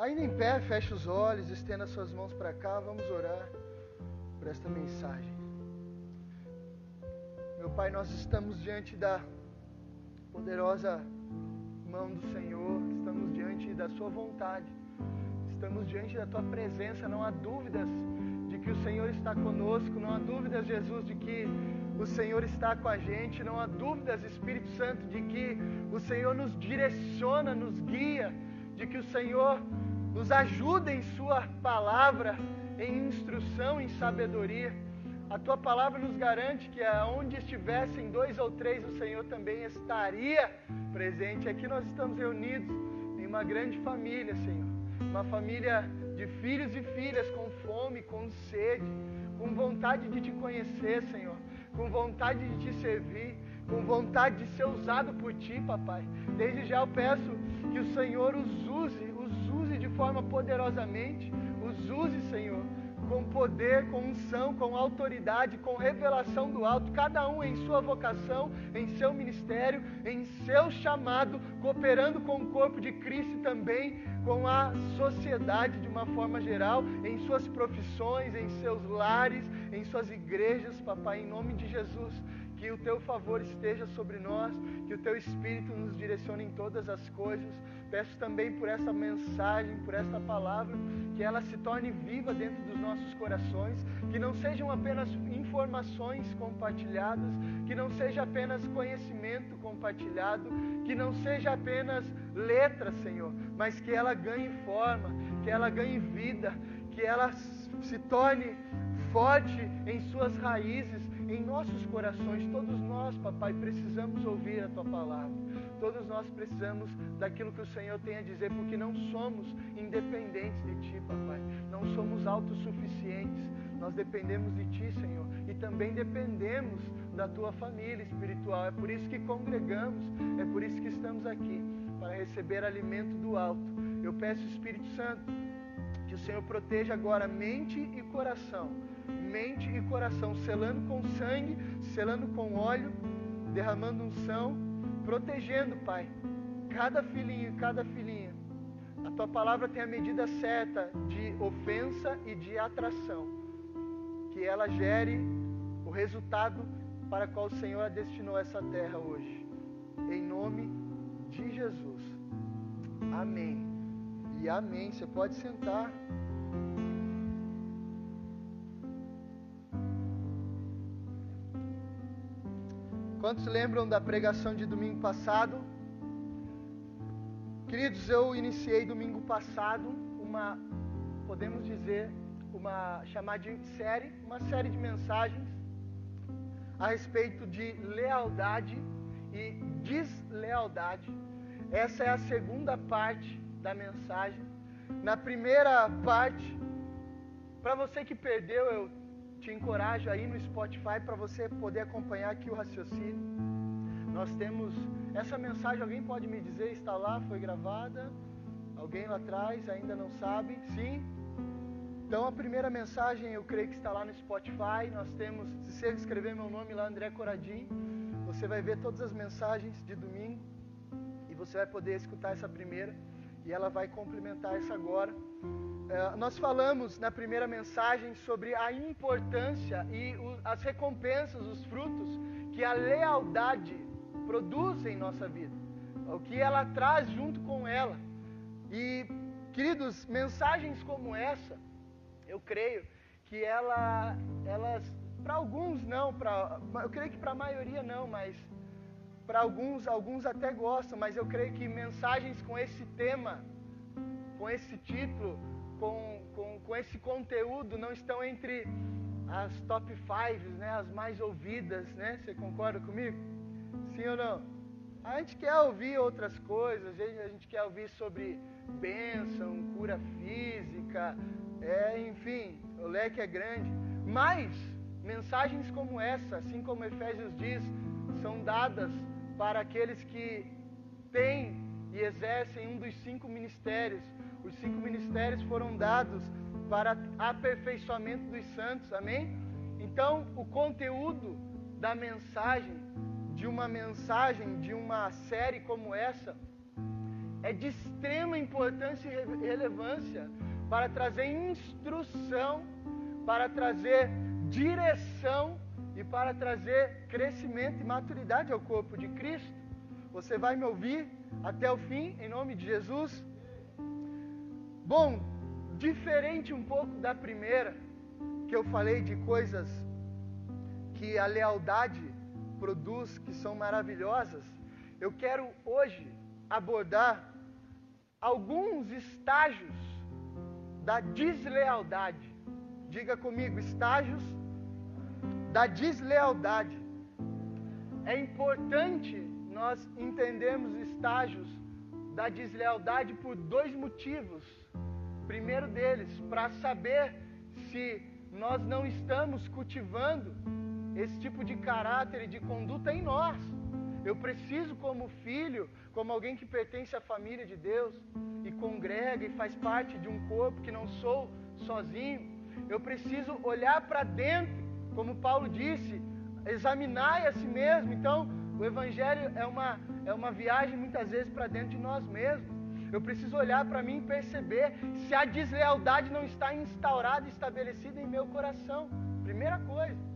Ainda em pé, feche os olhos, estenda suas mãos para cá, vamos orar por esta mensagem. Meu Pai, nós estamos diante da poderosa mão do Senhor, estamos diante da Sua vontade, estamos diante da Tua presença, não há dúvidas de que o Senhor está conosco, não há dúvidas, Jesus, de que o Senhor está com a gente, não há dúvidas, Espírito Santo, de que o Senhor nos direciona, nos guia, de que o Senhor nos ajuda em Sua palavra, em instrução, em sabedoria. A tua palavra nos garante que aonde estivessem dois ou três, o Senhor também estaria presente. Aqui nós estamos reunidos em uma grande família, Senhor. Uma família de filhos e filhas com fome, com sede, com vontade de te conhecer, Senhor com vontade de te servir, com vontade de ser usado por ti, papai. Desde já eu peço que o Senhor os use, os use de forma poderosamente, os use, Senhor, com poder, com unção, com autoridade, com revelação do alto, cada um em sua vocação, em seu ministério, em seu chamado, cooperando com o corpo de Cristo e também com a sociedade de uma forma geral, em suas profissões, em seus lares, em suas igrejas, papai, em nome de Jesus. Que o teu favor esteja sobre nós, que o teu espírito nos direcione em todas as coisas. Peço também por essa mensagem, por esta palavra, que ela se torne viva dentro dos nossos corações, que não sejam apenas informações compartilhadas, que não seja apenas conhecimento compartilhado, que não seja apenas letra, Senhor, mas que ela ganhe forma, que ela ganhe vida, que ela se torne forte em suas raízes, em nossos corações. Todos nós, papai, precisamos ouvir a tua palavra. Todos nós precisamos daquilo que o Senhor tem a dizer, porque não somos independentes de ti, papai. Não somos autossuficientes. Nós dependemos de ti, Senhor, e também dependemos da tua família espiritual. É por isso que congregamos, é por isso que estamos aqui, para receber alimento do alto. Eu peço, Espírito Santo, que o Senhor proteja agora mente e coração mente e coração, selando com sangue, selando com óleo, derramando unção, protegendo, Pai, cada filhinho, cada filhinha. A tua palavra tem a medida certa de ofensa e de atração, que ela gere o resultado para qual o Senhor destinou essa terra hoje. Em nome de Jesus. Amém. E amém. Você pode sentar. Quantos lembram da pregação de domingo passado? Queridos, eu iniciei domingo passado uma, podemos dizer, uma chamada de série, uma série de mensagens a respeito de lealdade e deslealdade. Essa é a segunda parte da mensagem. Na primeira parte, para você que perdeu, eu te encorajo aí no Spotify para você poder acompanhar aqui o raciocínio. Nós temos essa mensagem, alguém pode me dizer, está lá, foi gravada? Alguém lá atrás ainda não sabe? Sim? Então a primeira mensagem eu creio que está lá no Spotify. Nós temos, se você escrever meu nome lá, André Coradim, você vai ver todas as mensagens de domingo e você vai poder escutar essa primeira e ela vai complementar essa agora. É, nós falamos na primeira mensagem sobre a importância e as recompensas, os frutos que a lealdade produz em nossa vida, o que ela traz junto com ela. E, queridos, mensagens como essa, eu creio que ela, elas, para alguns não, pra, eu creio que para a maioria não, mas para alguns, alguns até gostam, mas eu creio que mensagens com esse tema, com esse título, com, com, com esse conteúdo não estão entre as top 5, né, as mais ouvidas, né? Você concorda comigo? Sim ou não? A gente quer ouvir outras coisas, a gente quer ouvir sobre bênção, cura física, é, enfim, o leque é grande. Mas mensagens como essa, assim como Efésios diz, são dadas para aqueles que têm e exercem um dos cinco ministérios os cinco ministérios foram dados para aperfeiçoamento dos santos, amém? Então, o conteúdo da mensagem, de uma mensagem, de uma série como essa, é de extrema importância e relevância para trazer instrução, para trazer direção e para trazer crescimento e maturidade ao corpo de Cristo. Você vai me ouvir até o fim, em nome de Jesus? Bom, diferente um pouco da primeira, que eu falei de coisas que a lealdade produz, que são maravilhosas, eu quero hoje abordar alguns estágios da deslealdade. Diga comigo, estágios da deslealdade. É importante nós entendermos estágios da deslealdade por dois motivos. Primeiro deles, para saber se nós não estamos cultivando esse tipo de caráter e de conduta em nós. Eu preciso, como filho, como alguém que pertence à família de Deus e congrega e faz parte de um corpo que não sou sozinho, eu preciso olhar para dentro, como Paulo disse, examinar a si mesmo. Então, o Evangelho é uma, é uma viagem muitas vezes para dentro de nós mesmos. Eu preciso olhar para mim e perceber se a deslealdade não está instaurada estabelecida em meu coração. Primeira coisa.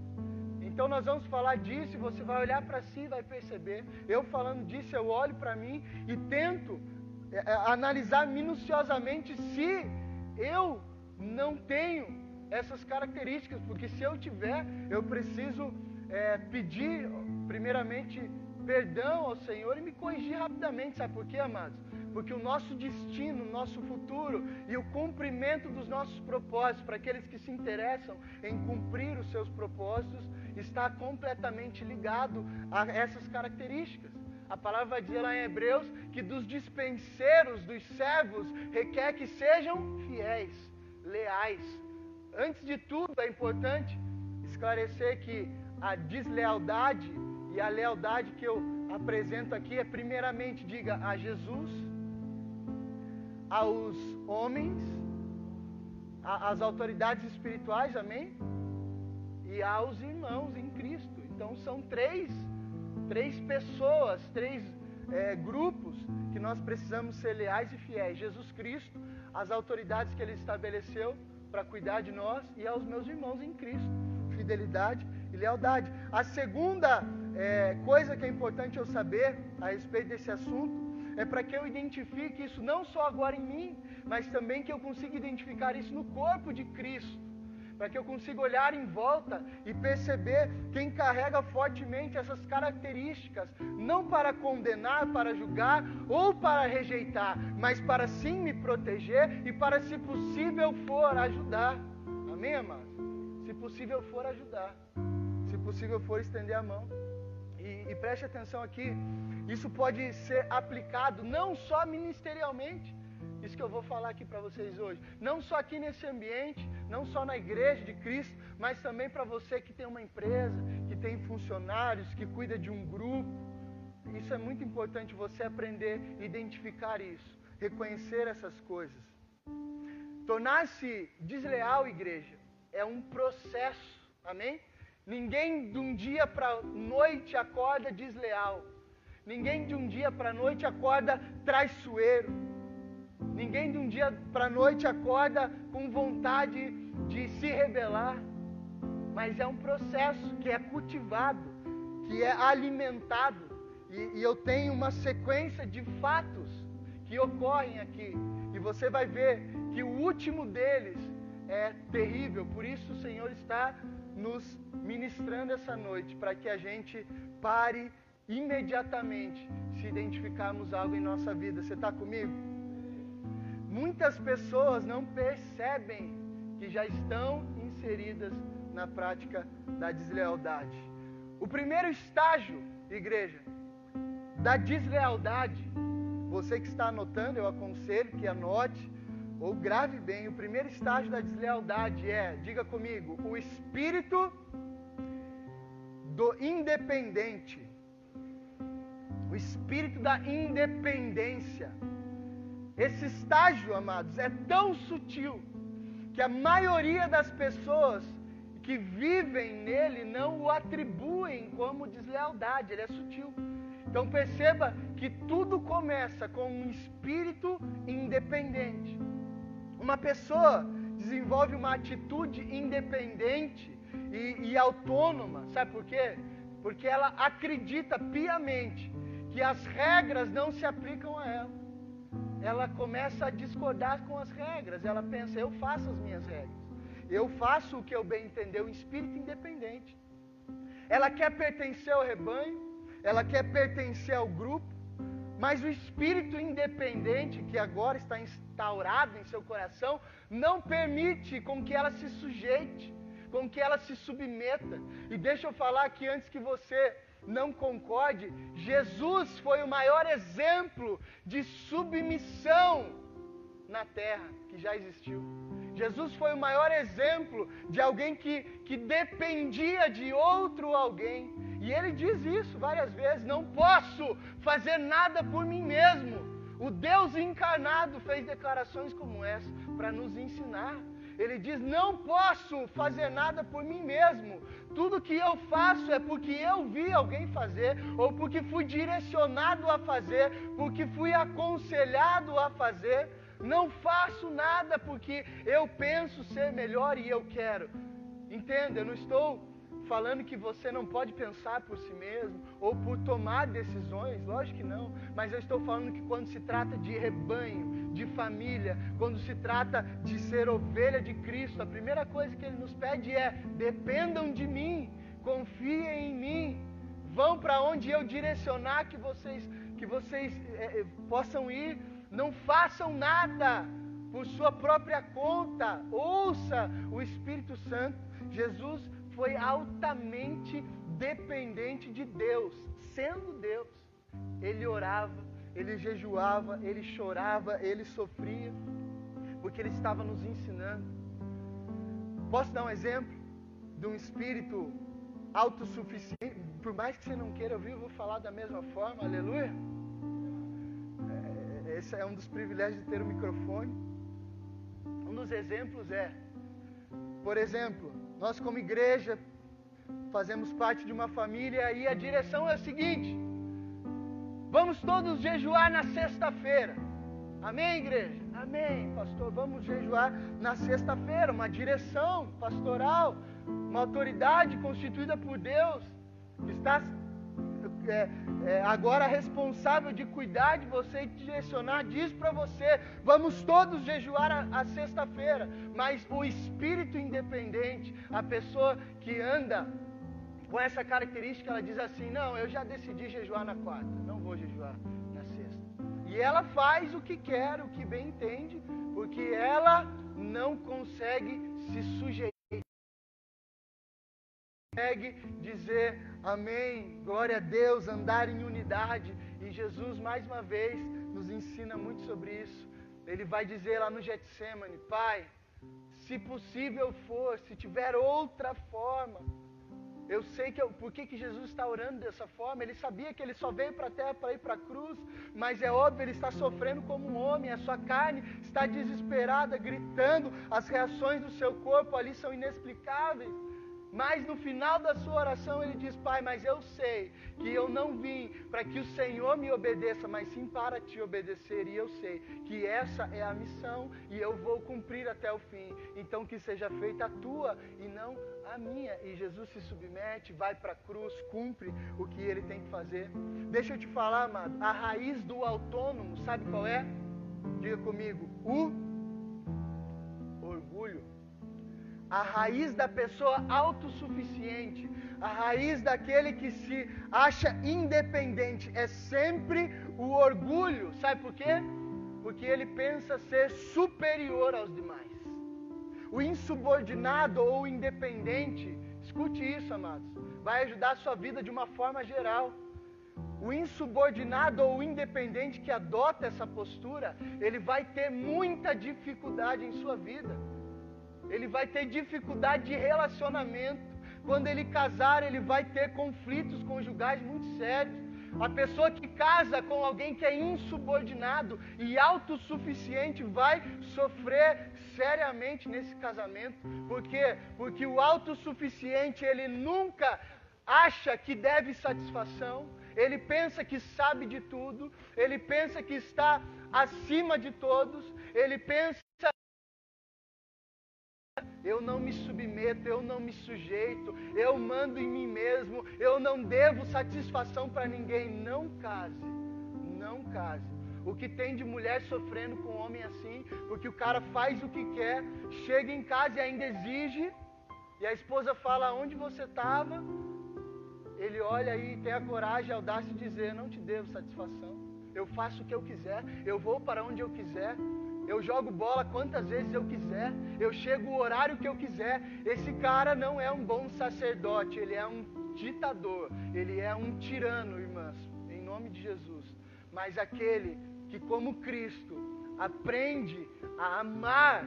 Então nós vamos falar disso e você vai olhar para si e vai perceber. Eu falando disso, eu olho para mim e tento é, é, analisar minuciosamente se eu não tenho essas características, porque se eu tiver, eu preciso é, pedir, primeiramente, perdão ao Senhor e me corrigir rapidamente. Sabe por quê, amados? Porque o nosso destino, o nosso futuro e o cumprimento dos nossos propósitos, para aqueles que se interessam em cumprir os seus propósitos, está completamente ligado a essas características. A palavra vai dizer lá em Hebreus que dos dispenseiros, dos servos, requer que sejam fiéis, leais. Antes de tudo, é importante esclarecer que a deslealdade e a lealdade que eu apresento aqui é, primeiramente, diga a Jesus, aos homens, às autoridades espirituais, amém? e aos irmãos em Cristo. Então são três, três pessoas, três é, grupos que nós precisamos ser leais e fiéis. Jesus Cristo, as autoridades que Ele estabeleceu para cuidar de nós e aos meus irmãos em Cristo. Fidelidade e lealdade. A segunda é, coisa que é importante eu saber a respeito desse assunto é para que eu identifique isso não só agora em mim, mas também que eu consiga identificar isso no corpo de Cristo para que eu consiga olhar em volta e perceber quem carrega fortemente essas características, não para condenar, para julgar ou para rejeitar, mas para sim me proteger e para, se possível for, ajudar. Amém, amados? Se possível for, ajudar. Se possível for, estender a mão. E, e preste atenção aqui, isso pode ser aplicado não só ministerialmente, isso que eu vou falar aqui para vocês hoje. Não só aqui nesse ambiente, não só na igreja de Cristo, mas também para você que tem uma empresa, que tem funcionários, que cuida de um grupo. Isso é muito importante você aprender a identificar isso, reconhecer essas coisas. Tornar-se desleal, igreja, é um processo, amém? Ninguém de um dia para noite acorda desleal. Ninguém de um dia para noite acorda traiçoeiro. Ninguém de um dia para noite acorda com vontade de se rebelar, mas é um processo que é cultivado, que é alimentado, e, e eu tenho uma sequência de fatos que ocorrem aqui, e você vai ver que o último deles é terrível, por isso o Senhor está nos ministrando essa noite, para que a gente pare imediatamente se identificarmos algo em nossa vida. Você está comigo? Muitas pessoas não percebem que já estão inseridas na prática da deslealdade. O primeiro estágio, igreja, da deslealdade, você que está anotando, eu aconselho que anote ou grave bem. O primeiro estágio da deslealdade é, diga comigo, o espírito do independente. O espírito da independência. Esse estágio, amados, é tão sutil que a maioria das pessoas que vivem nele não o atribuem como deslealdade, ele é sutil. Então perceba que tudo começa com um espírito independente. Uma pessoa desenvolve uma atitude independente e, e autônoma, sabe por quê? Porque ela acredita piamente que as regras não se aplicam a ela. Ela começa a discordar com as regras. Ela pensa, eu faço as minhas regras. Eu faço o que eu bem entender, um espírito independente. Ela quer pertencer ao rebanho, ela quer pertencer ao grupo, mas o espírito independente que agora está instaurado em seu coração não permite com que ela se sujeite, com que ela se submeta. E deixa eu falar aqui antes que você não concorde, Jesus foi o maior exemplo de submissão na terra que já existiu. Jesus foi o maior exemplo de alguém que, que dependia de outro alguém. E ele diz isso várias vezes: não posso fazer nada por mim mesmo. O Deus encarnado fez declarações como essa para nos ensinar. Ele diz: Não posso fazer nada por mim mesmo. Tudo que eu faço é porque eu vi alguém fazer, ou porque fui direcionado a fazer, porque fui aconselhado a fazer. Não faço nada porque eu penso ser melhor e eu quero. Entenda, eu não estou falando que você não pode pensar por si mesmo ou por tomar decisões, lógico que não, mas eu estou falando que quando se trata de rebanho, de família, quando se trata de ser ovelha de Cristo, a primeira coisa que ele nos pede é: dependam de mim, confiem em mim, vão para onde eu direcionar que vocês que vocês é, possam ir, não façam nada por sua própria conta, ouça o Espírito Santo. Jesus foi altamente dependente de Deus, sendo Deus. Ele orava, ele jejuava, ele chorava, ele sofria, porque ele estava nos ensinando. Posso dar um exemplo de um espírito autossuficiente? Por mais que você não queira ouvir, eu vou falar da mesma forma, aleluia. É, esse é um dos privilégios de ter o um microfone. Um dos exemplos é, por exemplo, nós, como igreja, fazemos parte de uma família e a direção é a seguinte: vamos todos jejuar na sexta-feira. Amém, igreja? Amém, pastor. Vamos jejuar na sexta-feira. Uma direção pastoral, uma autoridade constituída por Deus, que está é, é, agora responsável de cuidar de você e direcionar, diz para você: vamos todos jejuar a, a sexta-feira. Mas o espírito independente, a pessoa que anda com essa característica, ela diz assim: não, eu já decidi jejuar na quarta, não vou jejuar na sexta. E ela faz o que quer, o que bem entende, porque ela não consegue se sujeitar consegue dizer amém, glória a Deus, andar em unidade. E Jesus, mais uma vez, nos ensina muito sobre isso. Ele vai dizer lá no Getsemane: Pai, se possível for, se tiver outra forma. Eu sei que eu, por que, que Jesus está orando dessa forma. Ele sabia que ele só veio para a terra para ir para a cruz, mas é óbvio, ele está sofrendo como um homem. A sua carne está desesperada, gritando. As reações do seu corpo ali são inexplicáveis. Mas no final da sua oração ele diz: Pai, mas eu sei que eu não vim para que o Senhor me obedeça, mas sim para te obedecer. E eu sei que essa é a missão e eu vou cumprir até o fim. Então que seja feita a tua e não a minha. E Jesus se submete, vai para a cruz, cumpre o que ele tem que fazer. Deixa eu te falar, amado, a raiz do autônomo, sabe qual é? Diga comigo: o a raiz da pessoa autossuficiente, a raiz daquele que se acha independente é sempre o orgulho. Sabe por quê? Porque ele pensa ser superior aos demais. O insubordinado ou independente, escute isso, amados, vai ajudar a sua vida de uma forma geral. O insubordinado ou independente que adota essa postura, ele vai ter muita dificuldade em sua vida ele vai ter dificuldade de relacionamento. Quando ele casar, ele vai ter conflitos conjugais muito sérios. A pessoa que casa com alguém que é insubordinado e autossuficiente vai sofrer seriamente nesse casamento. Por quê? Porque o autossuficiente, ele nunca acha que deve satisfação, ele pensa que sabe de tudo, ele pensa que está acima de todos, ele pensa eu não me submeto, eu não me sujeito, eu mando em mim mesmo, eu não devo satisfação para ninguém. Não case, não case. O que tem de mulher sofrendo com homem assim, porque o cara faz o que quer, chega em casa e ainda exige, e a esposa fala onde você estava, ele olha e tem a coragem, a audácia de dizer: Não te devo satisfação, eu faço o que eu quiser, eu vou para onde eu quiser. Eu jogo bola quantas vezes eu quiser, eu chego o horário que eu quiser. Esse cara não é um bom sacerdote, ele é um ditador, ele é um tirano, irmãs, em nome de Jesus. Mas aquele que, como Cristo, aprende a amar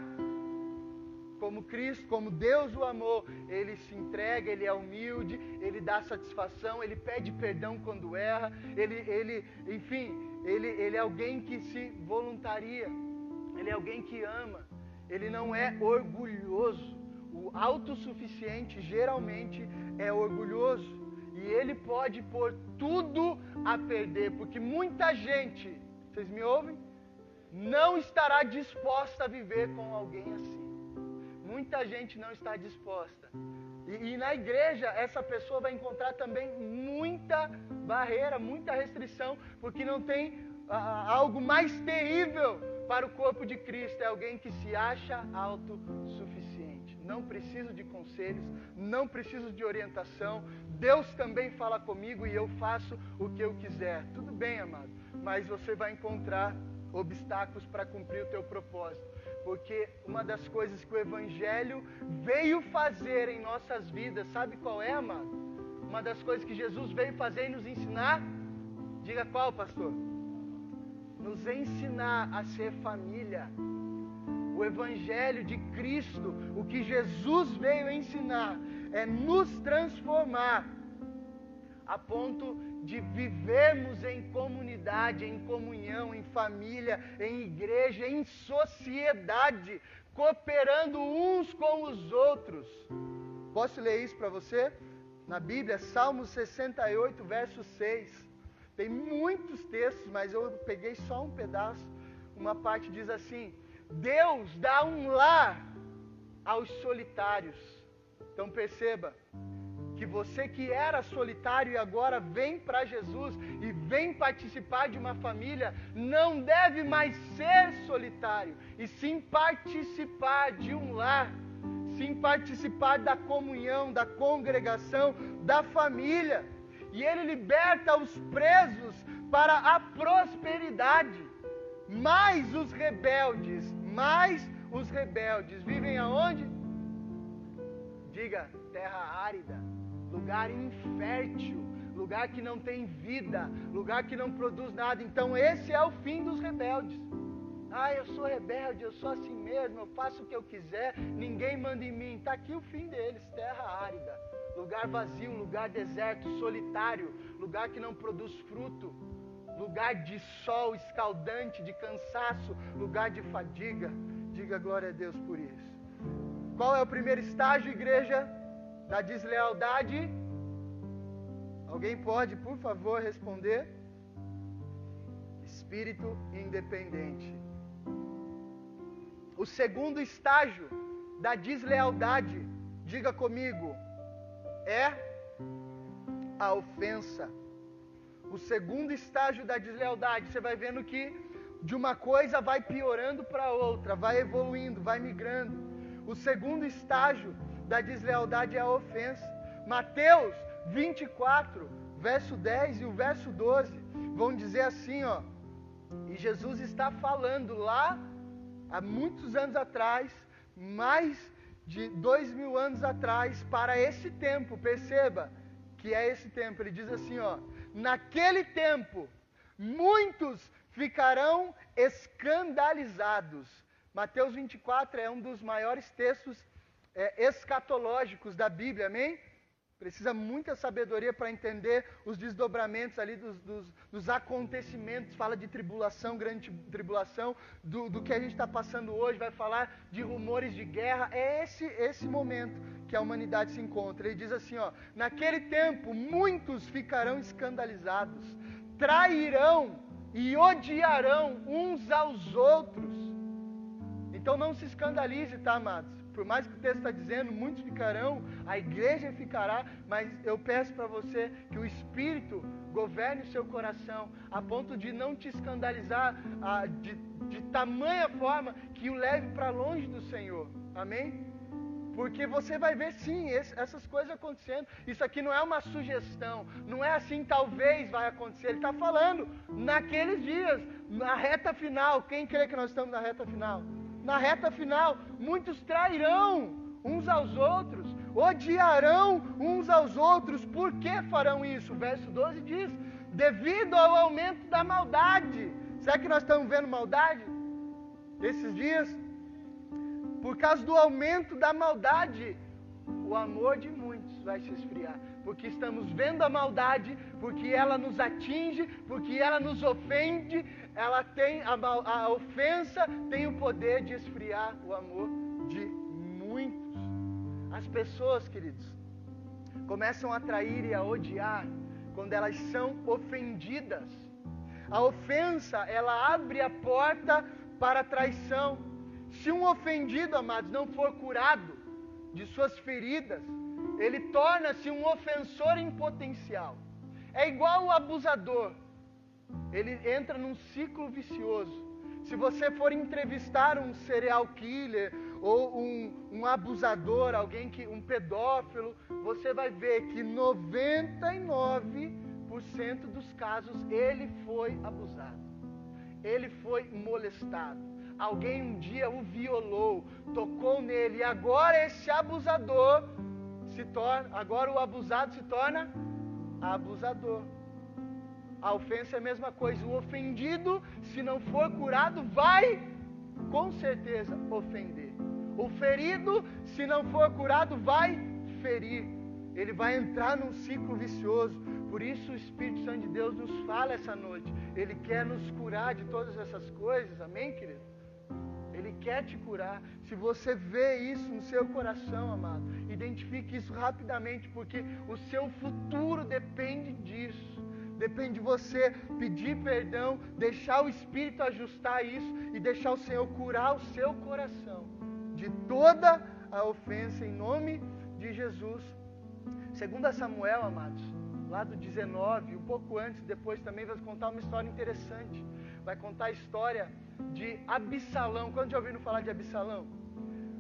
como Cristo, como Deus o amou, ele se entrega, ele é humilde, ele dá satisfação, ele pede perdão quando erra, ele, ele enfim, ele, ele é alguém que se voluntaria. Ele é alguém que ama. Ele não é orgulhoso. O autossuficiente geralmente é orgulhoso. E ele pode pôr tudo a perder, porque muita gente, vocês me ouvem? Não estará disposta a viver com alguém assim. Muita gente não está disposta. E, e, na igreja, essa pessoa vai encontrar também muita barreira, muita restrição, porque não tem algo mais terrível para o corpo de Cristo é alguém que se acha autossuficiente. Não preciso de conselhos, não preciso de orientação. Deus também fala comigo e eu faço o que eu quiser. Tudo bem, amado, mas você vai encontrar obstáculos para cumprir o teu propósito. Porque uma das coisas que o Evangelho veio fazer em nossas vidas, sabe qual é, amado? Uma das coisas que Jesus veio fazer e nos ensinar, diga qual, pastor? Nos ensinar a ser família. O Evangelho de Cristo, o que Jesus veio ensinar, é nos transformar a ponto de vivermos em comunidade, em comunhão, em família, em igreja, em sociedade, cooperando uns com os outros. Posso ler isso para você? Na Bíblia, Salmos 68, verso 6. Tem muitos textos, mas eu peguei só um pedaço. Uma parte diz assim: Deus dá um lar aos solitários. Então perceba que você que era solitário e agora vem para Jesus e vem participar de uma família, não deve mais ser solitário, e sim participar de um lar, sim participar da comunhão, da congregação, da família e ele liberta os presos para a prosperidade. Mas os rebeldes, mais os rebeldes vivem aonde? Diga, terra árida, lugar infértil, lugar que não tem vida, lugar que não produz nada. Então esse é o fim dos rebeldes. Ah, eu sou rebelde, eu sou assim mesmo, eu faço o que eu quiser, ninguém manda em mim. Está aqui o fim deles, terra árida lugar vazio, lugar deserto, solitário, lugar que não produz fruto, lugar de sol escaldante, de cansaço, lugar de fadiga. Diga glória a Deus por isso. Qual é o primeiro estágio, igreja, da deslealdade? Alguém pode, por favor, responder? Espírito independente. O segundo estágio da deslealdade, diga comigo, é a ofensa. O segundo estágio da deslealdade, você vai vendo que de uma coisa vai piorando para outra, vai evoluindo, vai migrando. O segundo estágio da deslealdade é a ofensa. Mateus 24, verso 10 e o verso 12 vão dizer assim, ó. E Jesus está falando lá há muitos anos atrás, mais de dois mil anos atrás para esse tempo. Perceba que é esse tempo. Ele diz assim: ó, naquele tempo muitos ficarão escandalizados. Mateus 24 é um dos maiores textos é, escatológicos da Bíblia, amém? Precisa muita sabedoria para entender os desdobramentos ali dos, dos, dos, acontecimentos. Fala de tribulação, grande tribulação, do, do que a gente está passando hoje. Vai falar de rumores de guerra. É esse, esse momento que a humanidade se encontra. Ele diz assim: ó, naquele tempo muitos ficarão escandalizados, trairão e odiarão uns aos outros. Então não se escandalize, tá, amados? Por mais que o texto está dizendo, muitos ficarão, a igreja ficará, mas eu peço para você que o Espírito governe o seu coração, a ponto de não te escandalizar a, de, de tamanha forma que o leve para longe do Senhor. Amém? Porque você vai ver sim esse, essas coisas acontecendo. Isso aqui não é uma sugestão, não é assim, talvez vai acontecer. Ele está falando naqueles dias, na reta final. Quem crê que nós estamos na reta final? Na reta final, muitos trairão uns aos outros, odiarão uns aos outros. Por que farão isso? O verso 12 diz: devido ao aumento da maldade. Será que nós estamos vendo maldade esses dias? Por causa do aumento da maldade, o amor de muitos vai se esfriar. Porque estamos vendo a maldade, porque ela nos atinge, porque ela nos ofende, ela tem a, a ofensa tem o poder de esfriar o amor de muitos. As pessoas, queridos, começam a trair e a odiar quando elas são ofendidas. A ofensa, ela abre a porta para a traição. Se um ofendido, amados, não for curado de suas feridas, ele torna-se um ofensor em potencial. É igual o abusador ele entra num ciclo vicioso. Se você for entrevistar um serial killer ou um, um abusador, alguém que um pedófilo, você vai ver que 99% dos casos ele foi abusado. Ele foi molestado. Alguém um dia o violou, tocou nele e agora esse abusador se torna, agora o abusado se torna abusador. A ofensa é a mesma coisa. O ofendido, se não for curado, vai com certeza ofender. O ferido, se não for curado, vai ferir. Ele vai entrar num ciclo vicioso. Por isso o Espírito Santo de Deus nos fala essa noite. Ele quer nos curar de todas essas coisas. Amém, querido? Ele quer te curar. Se você vê isso no seu coração, amado, identifique isso rapidamente, porque o seu futuro depende disso. Depende de você pedir perdão, deixar o Espírito ajustar isso e deixar o Senhor curar o seu coração de toda a ofensa em nome de Jesus. Segundo Samuel, amados, lá do 19, um pouco antes, depois também vai contar uma história interessante. Vai contar a história de Absalão. Quando já ouviram falar de Absalão?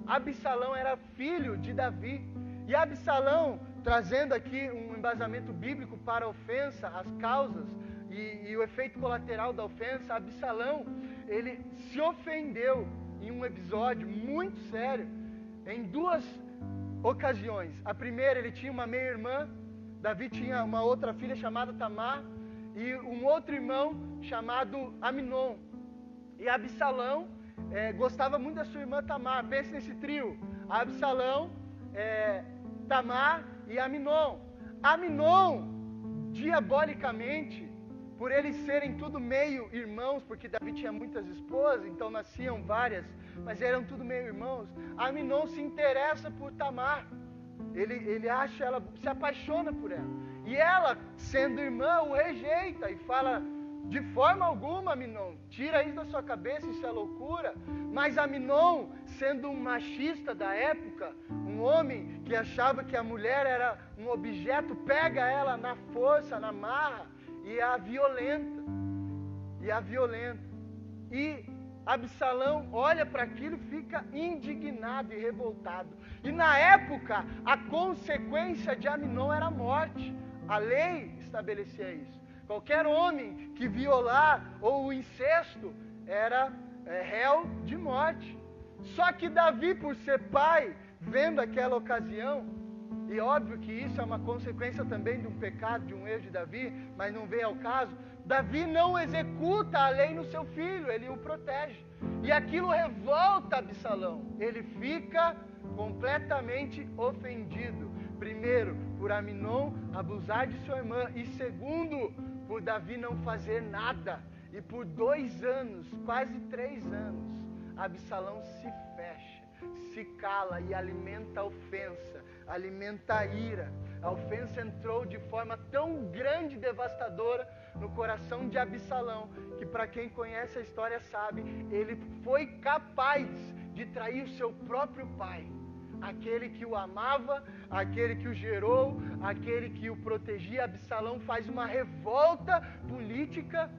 Absalão era filho de Davi. E Absalão trazendo aqui um embasamento bíblico para a ofensa, as causas e, e, o efeito colateral da ofensa, Absalão, ele se ofendeu em um episódio muito sério, em duas ocasiões. A primeira, ele tinha uma meia-irmã, Davi tinha uma outra filha chamada Tamar, e um outro irmão chamado Aminon. E Absalão é, gostava muito da sua irmã Tamar. Pense nesse trio: Absalão, é, Tamar e Aminon. Aminon, diabolicamente, por eles serem tudo meio irmãos, porque Davi tinha muitas esposas, então nasciam várias, mas eram tudo meio irmãos. Aminon se interessa por Tamar. Ele, ele acha ela, se apaixona por ela. E ela, sendo irmã, o rejeita e fala: de forma alguma, Aminon, tira isso da sua cabeça, isso é loucura. Mas Aminon, sendo um machista da época, um homem que achava que a mulher era um objeto, pega ela na força, na marra e a violenta. E a violenta. E Absalão olha para aquilo e fica indignado e revoltado. E na época, a consequência de Aminon era a morte. A lei estabelecia isso. Qualquer homem que violar ou o incesto era é, réu de morte. Só que Davi, por ser pai, vendo aquela ocasião, e óbvio que isso é uma consequência também de um pecado, de um erro de Davi, mas não vem ao caso. Davi não executa a lei no seu filho, ele o protege. E aquilo revolta Absalão. Ele fica completamente ofendido. Primeiro, por Aminon abusar de sua irmã. E segundo, por Davi não fazer nada. E por dois anos, quase três anos, Absalão se fecha, se cala e alimenta a ofensa, alimenta a ira. A ofensa entrou de forma tão grande e devastadora no coração de Absalão, que para quem conhece a história sabe, ele foi capaz de trair o seu próprio pai. Aquele que o amava, aquele que o gerou, aquele que o protegia. Absalão faz uma revolta política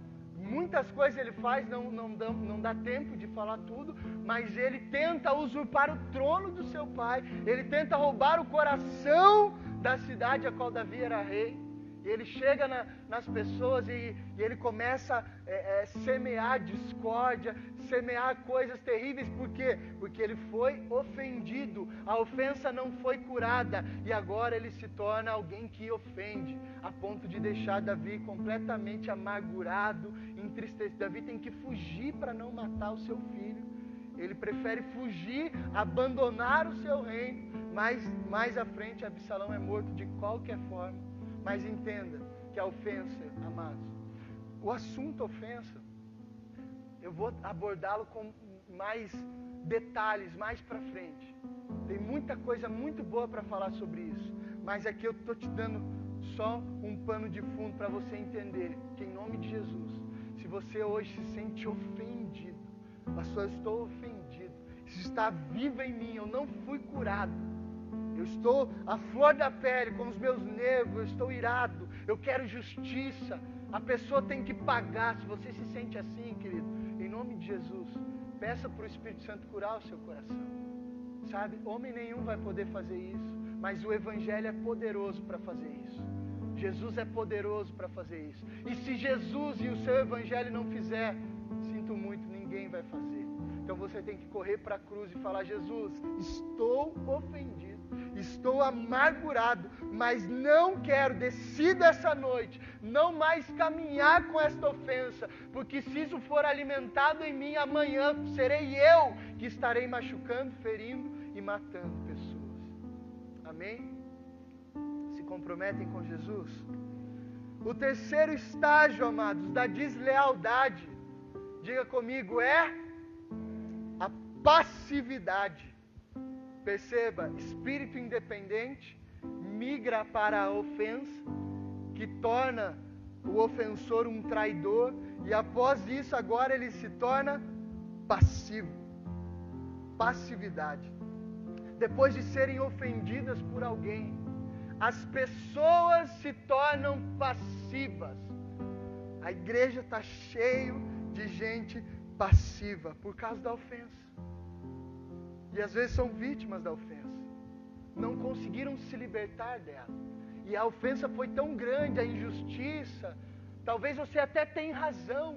muitas coisas ele faz, não, não, dá, não dá tempo de falar tudo, mas ele tenta usurpar o trono do seu pai, ele tenta roubar o coração da cidade a qual Davi era rei. E ele chega na, nas pessoas e, e ele começa a é, é, semear discórdia, semear coisas terríveis. Por quê? Porque ele foi ofendido. A ofensa não foi curada. E agora ele se torna alguém que ofende, a ponto de deixar Davi completamente amargurado, entristecido. Davi tem que fugir para não matar o seu filho. Ele prefere fugir, abandonar o seu reino. Mas mais à frente, Absalão é morto de qualquer forma. Mas entenda que a ofensa, amados, o assunto ofensa, eu vou abordá-lo com mais detalhes mais para frente. Tem muita coisa muito boa para falar sobre isso, mas aqui eu estou te dando só um pano de fundo para você entender que em nome de Jesus, se você hoje se sente ofendido, pastor, eu estou ofendido, isso está vivo em mim, eu não fui curado eu estou à flor da pele, com os meus nervos, eu estou irado, eu quero justiça. A pessoa tem que pagar. Se você se sente assim, querido, em nome de Jesus, peça para o Espírito Santo curar o seu coração. Sabe, homem nenhum vai poder fazer isso, mas o Evangelho é poderoso para fazer isso. Jesus é poderoso para fazer isso. E se Jesus e o seu Evangelho não fizer, sinto muito, ninguém vai fazer. Então você tem que correr para a cruz e falar: Jesus, estou ofendido estou amargurado, mas não quero, decido essa noite, não mais caminhar com esta ofensa, porque se isso for alimentado em mim, amanhã serei eu que estarei machucando, ferindo e matando pessoas. Amém? Se comprometem com Jesus? O terceiro estágio, amados, da deslealdade, diga comigo, é a passividade. Perceba, espírito independente migra para a ofensa, que torna o ofensor um traidor, e após isso, agora ele se torna passivo. Passividade. Depois de serem ofendidas por alguém, as pessoas se tornam passivas. A igreja está cheio de gente passiva por causa da ofensa. E às vezes são vítimas da ofensa. Não conseguiram se libertar dela. E a ofensa foi tão grande, a injustiça. Talvez você até tenha razão.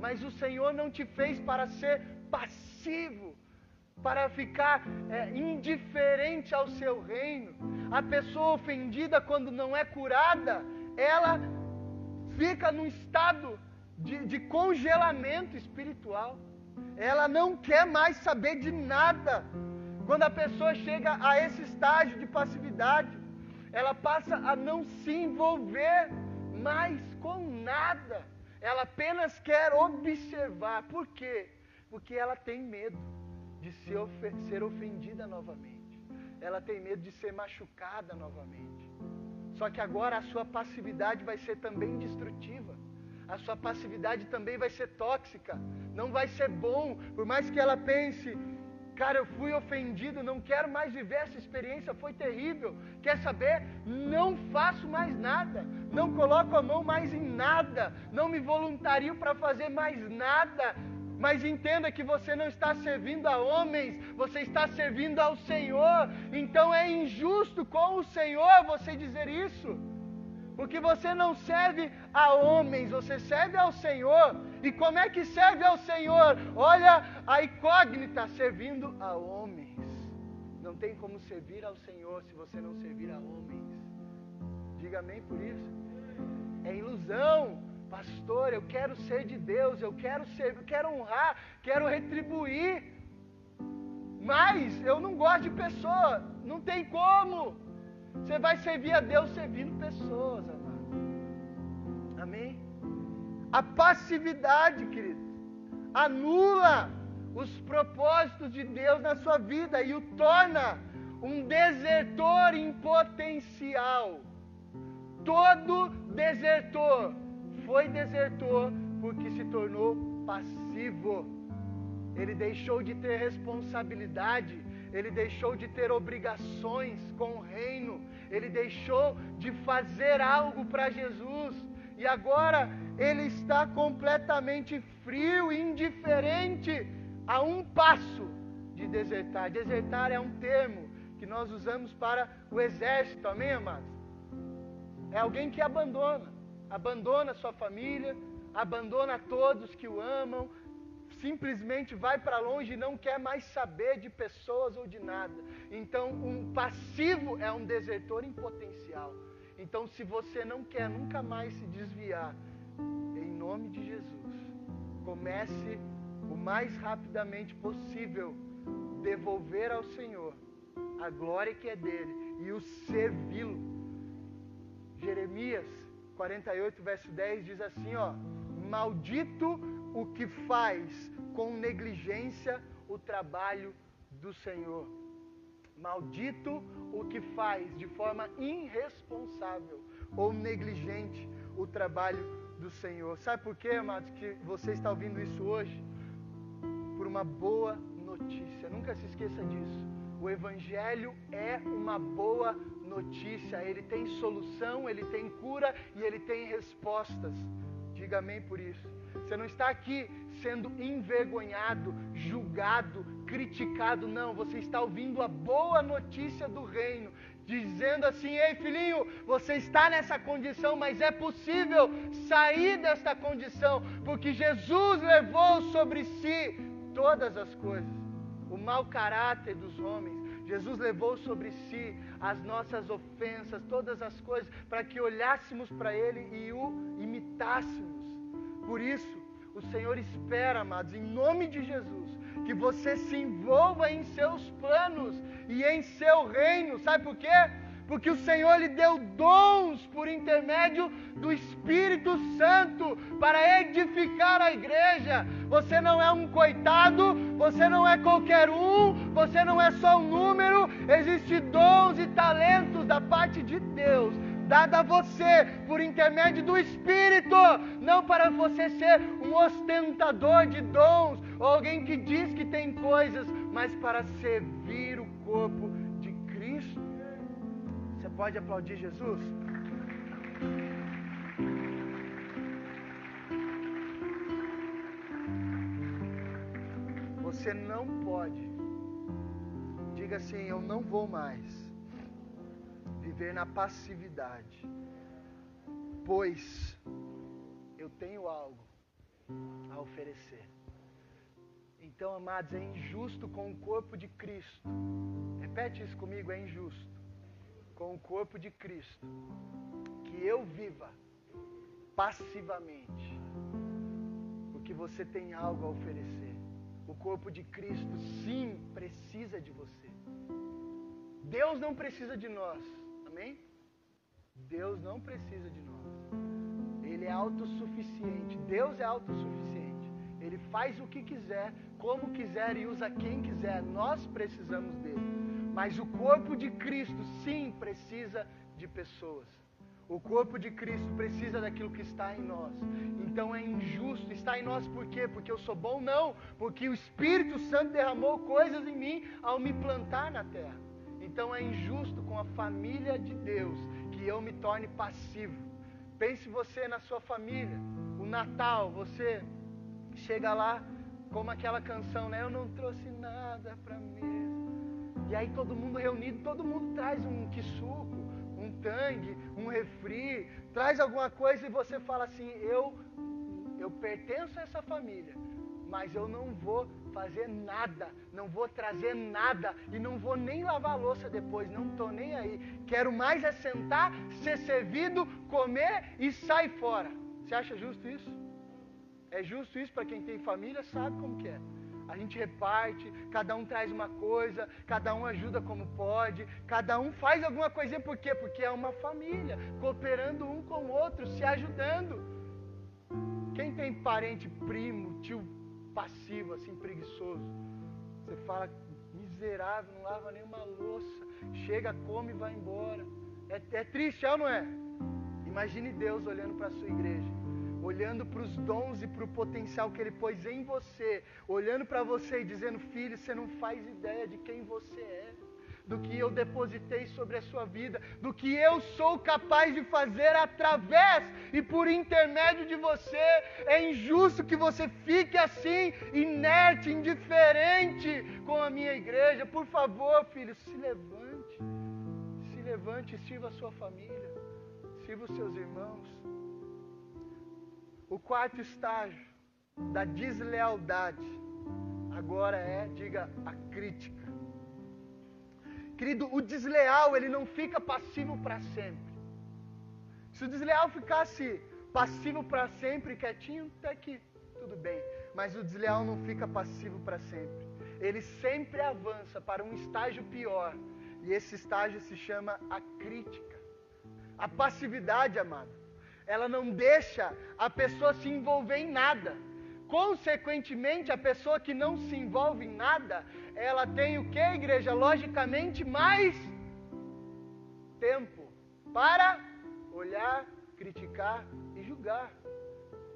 Mas o Senhor não te fez para ser passivo, para ficar é, indiferente ao seu reino. A pessoa ofendida, quando não é curada, ela fica num estado de, de congelamento espiritual. Ela não quer mais saber de nada. Quando a pessoa chega a esse estágio de passividade, ela passa a não se envolver mais com nada. Ela apenas quer observar. Por quê? Porque ela tem medo de ser, ofendida novamente. Ela tem medo de ser machucada novamente. Só que agora a sua passividade vai ser também destrutiva a sua passividade também vai ser tóxica, não vai ser bom, por mais que ela pense, cara, eu fui ofendido, não quero mais viver essa experiência, foi terrível. Quer saber? Não faço mais nada, não coloco a mão mais em nada, não me voluntario para fazer mais nada. Mas entenda que você não está servindo a homens, você está servindo ao Senhor. Então é injusto com o Senhor você dizer isso. Porque você não serve a homens, você serve ao Senhor. E como é que serve ao Senhor? Olha a incógnita servindo a homens. Não tem como servir ao Senhor se você não servir a homens. Diga amém por isso. É ilusão, Pastor, eu quero ser de Deus, eu quero ser, eu quero honrar, quero retribuir. Mas eu não gosto de pessoa, não tem como. Você vai servir a Deus servindo pessoas, amado. Amém? A passividade, querido, anula os propósitos de Deus na sua vida e o torna um desertor em potencial. Todo desertor foi desertor porque se tornou passivo. Ele deixou de ter responsabilidade, ele deixou de ter obrigações com o reino, ele deixou de fazer algo para Jesus. E agora ele está completamente frio, indiferente a um passo de desertar. Desertar é um termo que nós usamos para o exército, amém, amados? É alguém que abandona, abandona sua família, abandona todos que o amam, simplesmente vai para longe e não quer mais saber de pessoas ou de nada. Então, um passivo é um desertor em potencial. Então, se você não quer nunca mais se desviar, em nome de Jesus, comece o mais rapidamente possível devolver ao Senhor a glória que é dele e o servi-lo. Jeremias 48, verso 10 diz assim, ó: Maldito o que faz com negligência o trabalho do Senhor. Maldito o que faz de forma irresponsável ou negligente o trabalho do Senhor. Sabe por quê, amados, que você está ouvindo isso hoje? Por uma boa notícia. Nunca se esqueça disso. O Evangelho é uma boa notícia. Ele tem solução, ele tem cura e ele tem respostas. Diga amém por isso. Você não está aqui sendo envergonhado, julgado, criticado, não. Você está ouvindo a boa notícia do reino, dizendo assim: ei filhinho, você está nessa condição, mas é possível sair desta condição, porque Jesus levou sobre si todas as coisas, o mau caráter dos homens. Jesus levou sobre si as nossas ofensas, todas as coisas, para que olhássemos para Ele e o imitássemos. Por isso, o Senhor espera, amados, em nome de Jesus, que você se envolva em seus planos e em seu reino. Sabe por quê? Porque o Senhor lhe deu dons por intermédio do Espírito Santo para edificar a igreja. Você não é um coitado, você não é qualquer um, você não é só um número. Existem dons e talentos da parte de Deus dada a você por intermédio do Espírito, não para você ser um ostentador de dons ou alguém que diz que tem coisas, mas para servir o corpo de Cristo. Você pode aplaudir Jesus? Você não pode. Diga assim: Eu não vou mais viver na passividade, pois eu tenho algo a oferecer. Então, amados, é injusto com o corpo de Cristo. Repete isso comigo: é injusto com o corpo de Cristo que eu viva passivamente, porque você tem algo a oferecer. O corpo de Cristo, sim, precisa de você. Deus não precisa de nós. Amém? Deus não precisa de nós. Ele é autossuficiente. Deus é autossuficiente. Ele faz o que quiser, como quiser e usa quem quiser. Nós precisamos dele. Mas o corpo de Cristo, sim, precisa de pessoas. O corpo de Cristo precisa daquilo que está em nós. Então é injusto. Está em nós por quê? Porque eu sou bom? Não. Porque o Espírito Santo derramou coisas em mim ao me plantar na terra. Então é injusto com a família de Deus que eu me torne passivo. Pense você na sua família. O Natal, você chega lá como aquela canção, né? Eu não trouxe nada para mesa. E aí todo mundo reunido, todo mundo traz um quisuco, um tangue, um refri, traz alguma coisa e você fala assim: "Eu eu pertenço a essa família, mas eu não vou fazer nada, não vou trazer nada e não vou nem lavar louça depois, não estou nem aí. Quero mais é sentar, ser servido, comer e sair fora. Você acha justo isso? É justo isso para quem tem família? Sabe como que é. A gente reparte, cada um traz uma coisa, cada um ajuda como pode, cada um faz alguma coisinha, por quê? Porque é uma família, cooperando um com o outro, se ajudando. Quem tem parente, primo, tio passivo, assim, preguiçoso, você fala, miserável, não lava nenhuma louça, chega, come e vai embora. É, é triste, é ou não é? Imagine Deus olhando para a sua igreja olhando para os dons e para o potencial que Ele pôs em você, olhando para você e dizendo: Filho, você não faz ideia de quem você é, do que eu depositei sobre a sua vida, do que eu sou capaz de fazer através e por intermédio de você. É injusto que você fique assim, inerte, indiferente com a minha igreja. Por favor, filho, se levante, se levante e sirva a sua família, sirva os seus irmãos. O quarto estágio da deslealdade agora é, diga, a crítica. Querido, o desleal, ele não fica passivo para sempre. Se o desleal ficasse passivo para sempre, quietinho, até que tudo bem. Mas o desleal não fica passivo para sempre. Ele sempre avança para um estágio pior. E esse estágio se chama a crítica. A passividade, amado ela não deixa a pessoa se envolver em nada. Consequentemente, a pessoa que não se envolve em nada, ela tem o que, igreja? Logicamente, mais tempo para olhar, criticar e julgar.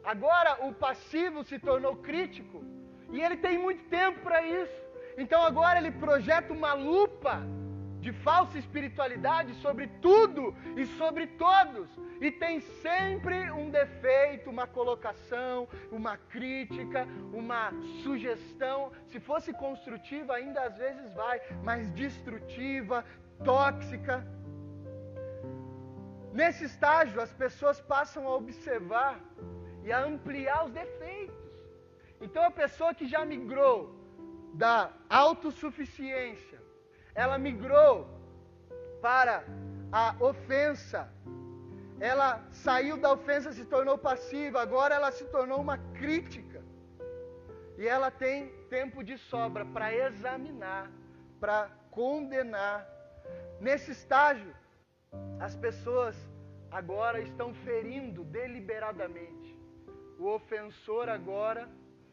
Agora, o passivo se tornou crítico e ele tem muito tempo para isso. Então, agora ele projeta uma lupa de falsa espiritualidade sobre tudo e sobre todos. E tem sempre um defeito, uma colocação, uma crítica, uma sugestão. Se fosse construtiva, ainda às vezes vai, mas destrutiva, tóxica. Nesse estágio, as pessoas passam a observar e a ampliar os defeitos. Então, a pessoa que já migrou da autossuficiência, ela migrou para a ofensa. Ela saiu da ofensa, se tornou passiva, agora ela se tornou uma crítica. E ela tem tempo de sobra para examinar, para condenar. Nesse estágio, as pessoas agora estão ferindo deliberadamente. O ofensor agora,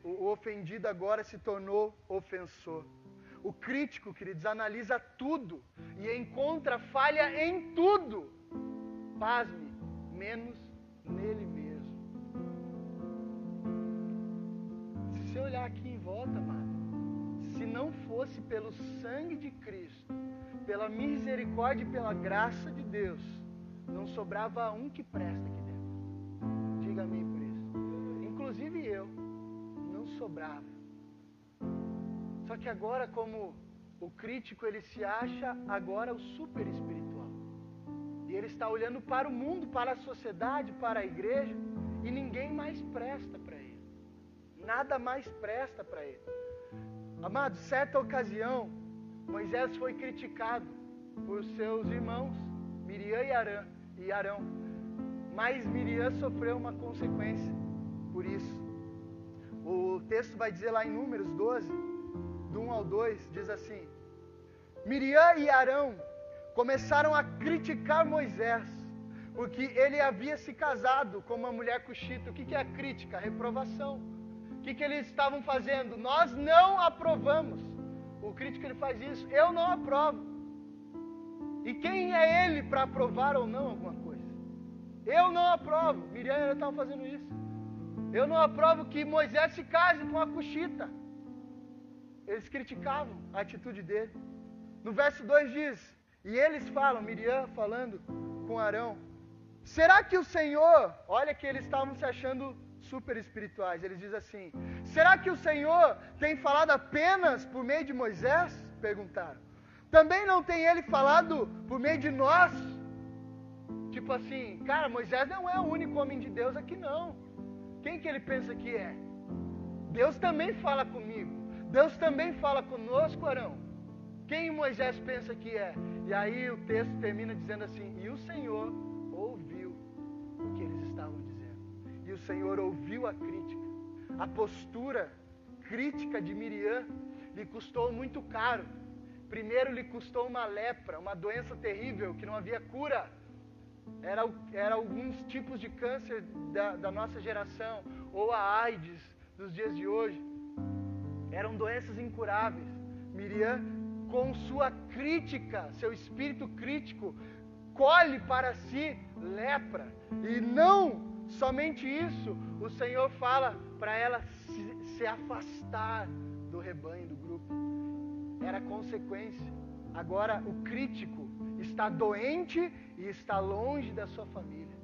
o ofendido agora se tornou ofensor. O crítico, queridos, analisa tudo e encontra falha em tudo. Pasme, menos nele mesmo. Se você olhar aqui em volta, amado, se não fosse pelo sangue de Cristo, pela misericórdia e pela graça de Deus, não sobrava um que presta aqui dentro. Diga amém por isso. Inclusive eu, não sobrava. Só que agora, como o crítico, ele se acha agora o super espiritual. E ele está olhando para o mundo, para a sociedade, para a igreja, e ninguém mais presta para ele. Nada mais presta para ele. Amado, certa ocasião, Moisés foi criticado por seus irmãos, Miriam e e Arão. Mas Miriam sofreu uma consequência por isso. O texto vai dizer lá em Números 12, do 1 ao 2, diz assim: Miriam e Arão começaram a criticar Moisés, porque ele havia se casado com uma mulher cuxita. O que, é a crítica? Reprovação. O que, eles estavam fazendo? Nós não aprovamos. O crítico ele faz isso, eu não aprovo. E quem é ele para aprovar ou não alguma coisa? Eu não aprovo. Miriam estava fazendo isso. Eu não aprovo que Moisés se case com a cuxita. Eles criticavam a atitude dele. No verso 2 diz: E eles falam, Miriam falando com Arão: Será que o Senhor, olha que eles estavam se achando super espirituais, eles dizem assim: Será que o Senhor tem falado apenas por meio de Moisés? Perguntaram. Também não tem ele falado por meio de nós? Tipo assim, cara, Moisés não é o único homem de Deus aqui não. Quem que ele pensa que é? Deus também fala comigo. Deus também fala conosco, Arão. Quem Moisés pensa que é? E aí o texto termina dizendo assim: E o Senhor ouviu o que eles estavam dizendo. E o Senhor ouviu a crítica. A postura crítica de Miriam lhe custou muito caro. Primeiro lhe custou uma lepra, uma doença terrível que não havia cura. Era, era alguns tipos de câncer da, da nossa geração, ou a AIDS dos dias de hoje. Eram doenças incuráveis. Miriam, com sua crítica, seu espírito crítico, colhe para si lepra. E não somente isso, o Senhor fala para ela se, se afastar do rebanho, do grupo. Era consequência. Agora o crítico está doente e está longe da sua família.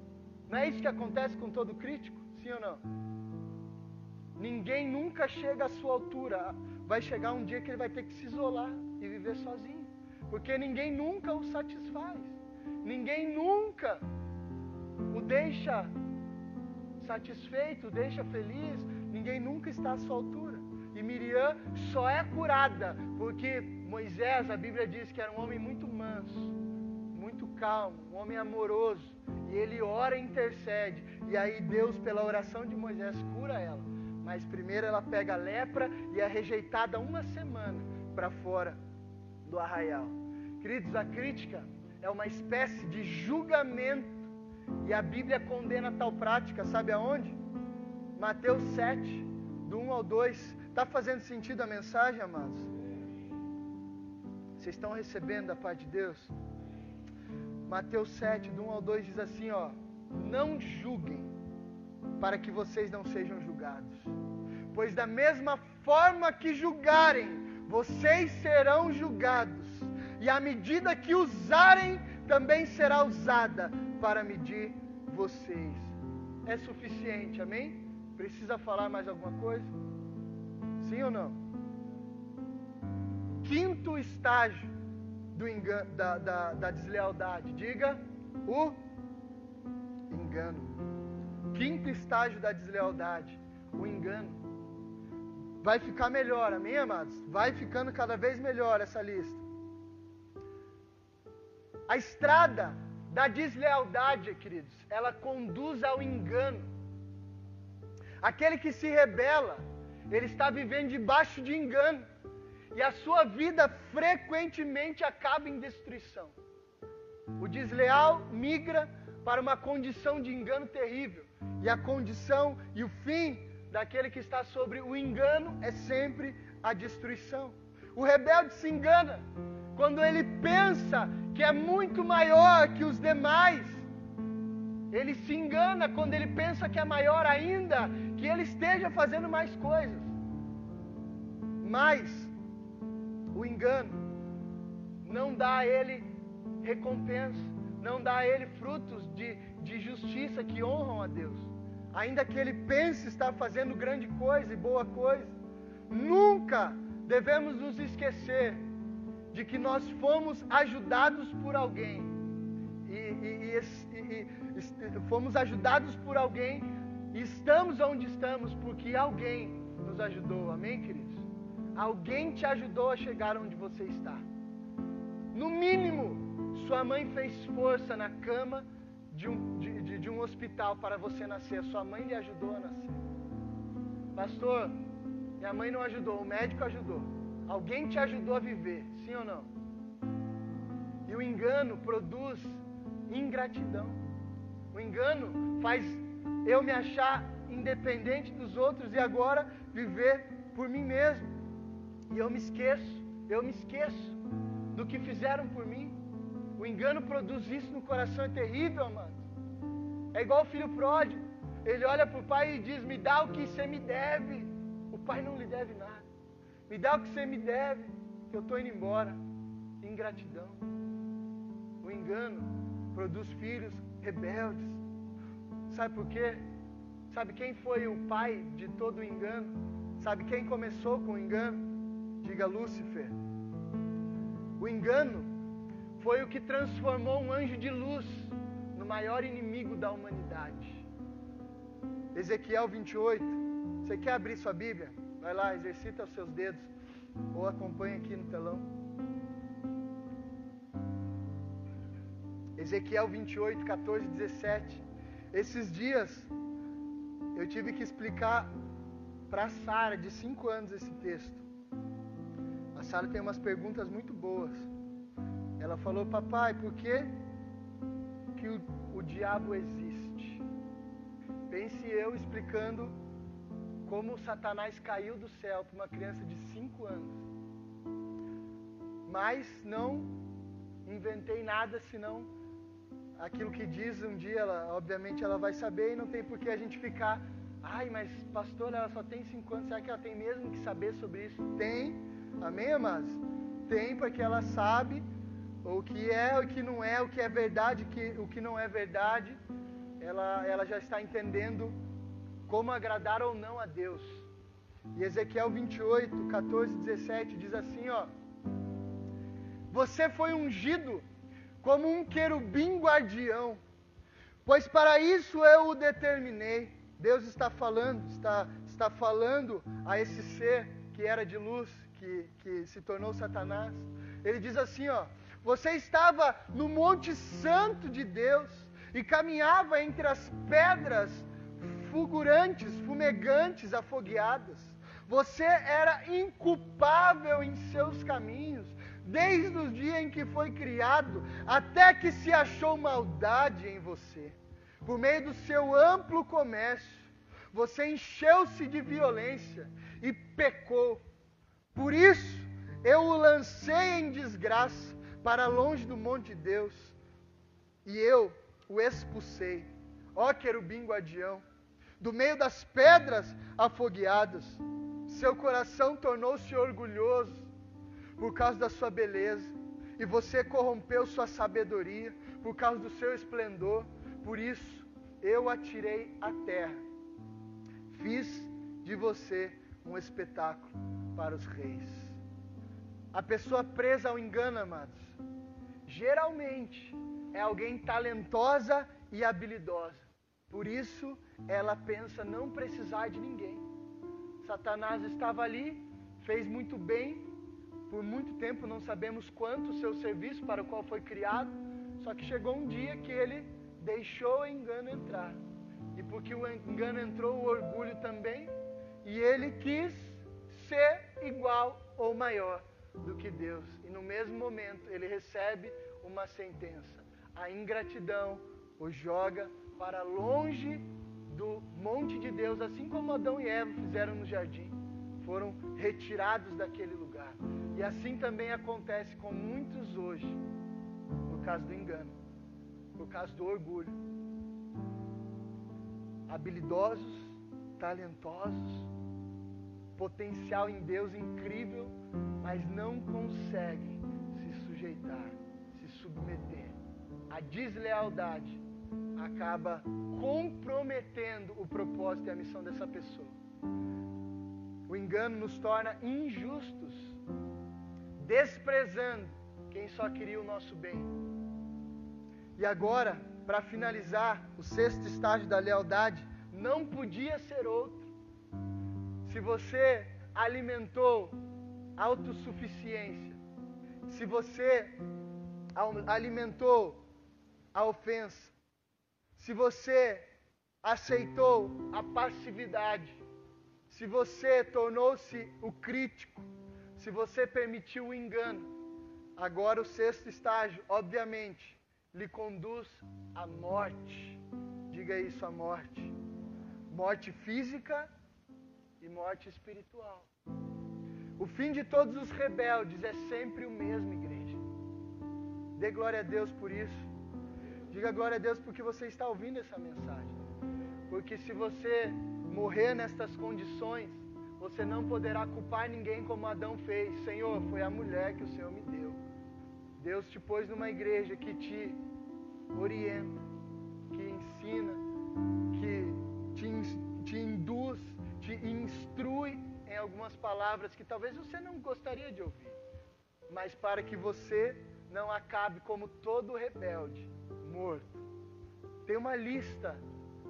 Não é isso que acontece com todo crítico? Sim ou não? Ninguém nunca chega à sua altura. Vai chegar um dia que ele vai ter que se isolar e viver sozinho. Porque ninguém nunca o satisfaz. Ninguém nunca o deixa satisfeito, deixa feliz. Ninguém nunca está à sua altura. E Miriam só é curada porque Moisés, a Bíblia diz que era um homem muito manso, muito calmo, um homem amoroso. E ele ora e intercede. E aí Deus, pela oração de Moisés, cura ela. Mas primeiro ela pega a lepra e é rejeitada uma semana para fora do arraial. Queridos, a crítica é uma espécie de julgamento. E a Bíblia condena tal prática, sabe aonde? Mateus 7, do 1 ao 2. Está fazendo sentido a mensagem, amados? Vocês estão recebendo a paz de Deus? Mateus 7, do 1 ao 2 diz assim: ó, não julguem para que vocês não sejam julgados, pois da mesma forma que julgarem, vocês serão julgados, e a medida que usarem também será usada para medir vocês. É suficiente, amém? Precisa falar mais alguma coisa? Sim ou não? Quinto estágio do engano, da, da, da deslealdade. Diga o engano. Quinto estágio da deslealdade, o engano. Vai ficar melhor, amém, amados? Vai ficando cada vez melhor essa lista. A estrada da deslealdade, queridos, ela conduz ao engano. Aquele que se rebela, ele está vivendo debaixo de engano. E a sua vida frequentemente acaba em destruição. O desleal migra para uma condição de engano terrível. E a condição e o fim daquele que está sobre o engano é sempre a destruição. O rebelde se engana quando ele pensa que é muito maior que os demais. Ele se engana quando ele pensa que é maior ainda, que ele esteja fazendo mais coisas. Mas o engano não dá a ele recompensa, não dá a ele frutos de, de justiça que honram a Deus. Ainda que ele pense estar fazendo grande coisa e boa coisa, nunca devemos nos esquecer de que nós fomos ajudados por alguém. E, e, e, e, fomos ajudados por alguém e estamos onde estamos porque alguém nos ajudou. Amém, queridos? Alguém te ajudou a chegar onde você está. No mínimo, sua mãe fez força na cama de um, de, de, de um hospital para você nascer. Sua mãe lhe ajudou a nascer. Pastor, minha mãe não ajudou, o médico ajudou. Alguém te ajudou a viver, sim ou não? E o engano produz ingratidão. O engano faz eu me achar independente dos outros e agora viver por mim mesmo. E eu me esqueço, eu me esqueço do que fizeram por mim. O engano produz isso no coração, é terrível, amado. É igual o filho pródigo. Ele olha para o pai e diz: Me dá o que você me deve. O pai não lhe deve nada. Me dá o que você me deve, que eu estou indo embora. Ingratidão. O engano produz filhos rebeldes. Sabe por quê? Sabe quem foi o pai de todo o engano? Sabe quem começou com o engano? Diga Lúcifer. O engano foi o que transformou um anjo de luz no maior inimigo da humanidade. Ezequiel 28. Você quer abrir sua Bíblia? Vai lá, exercita os seus dedos. Ou acompanha aqui no telão. Ezequiel 28, 14, 17. Esses dias eu tive que explicar para Sara, de 5 anos, esse texto. A Sara tem umas perguntas muito boas. Ela falou, papai, por que, que o, o diabo existe? Pense eu explicando como Satanás caiu do céu para uma criança de 5 anos. Mas não inventei nada senão aquilo que diz um dia, ela, obviamente ela vai saber e não tem por que a gente ficar, ai, mas pastor, ela só tem 5 anos, será que ela tem mesmo que saber sobre isso? Tem, amém, amados? Tem, porque ela sabe o que é, o que não é, o que é verdade, o que, o que não é verdade. Ela, ela já está entendendo como agradar ou não a Deus. E Ezequiel 28, 14, 17 diz assim, ó: Você foi ungido como um querubim guardião, pois para isso eu o determinei. Deus está falando, está, está falando a esse ser que era de luz, que, que se tornou Satanás. Ele diz assim, ó: Você estava no Monte Santo de Deus e caminhava entre as pedras fulgurantes, fumegantes, afogueadas. Você era inculpável em seus caminhos, desde o dia em que foi criado, até que se achou maldade em você. Por meio do seu amplo comércio, você encheu-se de violência e pecou. Por isso, eu o lancei em desgraça para longe do monte de Deus, e eu o expulsei. Ó querubim guardião, do meio das pedras afogueadas. Seu coração tornou-se orgulhoso por causa da sua beleza, e você corrompeu sua sabedoria por causa do seu esplendor. Por isso, eu atirei à terra. Fiz de você um espetáculo para os reis. A pessoa presa ao engano, amados, geralmente é alguém talentosa e habilidosa. Por isso, ela pensa não precisar de ninguém. Satanás estava ali, fez muito bem, por muito tempo não sabemos quanto o seu serviço para o qual foi criado, só que chegou um dia que ele deixou o engano entrar. E porque o engano entrou, o orgulho também, e ele quis ser igual ou maior do que Deus. E no mesmo momento ele recebe uma sentença. A ingratidão o joga para longe do monte de Deus, assim como Adão e Eva fizeram no jardim. Foram retirados daquele lugar. E assim também acontece com muitos hoje, por causa do engano, por causa do orgulho. Habilidosos, talentosos, potencial em Deus incrível, mas não conseguem se sujeitar, submeter. A deslealdade acaba comprometendo o propósito e a missão dessa pessoa. O engano nos torna injustos, desprezando quem só queria o nosso bem. E agora, para finalizar, o sexto estágio da lealdade não podia ser outro. Se você alimentou autossuficiência, se você alimentou a ofensa, se você aceitou a passividade, se você tornou-se o crítico, se você permitiu o engano, agora o sexto estágio, obviamente, lhe conduz à morte. Diga isso, a morte. Morte física e morte espiritual. O fim de todos os rebeldes é sempre o mesmo, igreja. Dê glória a Deus por isso. Diga glória a Deus porque você está ouvindo essa mensagem. Porque se você morrer nestas condições, você não poderá culpar ninguém como Adão fez. Senhor, foi a mulher que o Senhor me deu. Deus te pôs numa igreja que te orienta, que ensina, que te, te induz, te instrui em algumas palavras que talvez você não gostaria de ouvir, mas para que você não acabe como todo rebelde, morto. Tem uma lista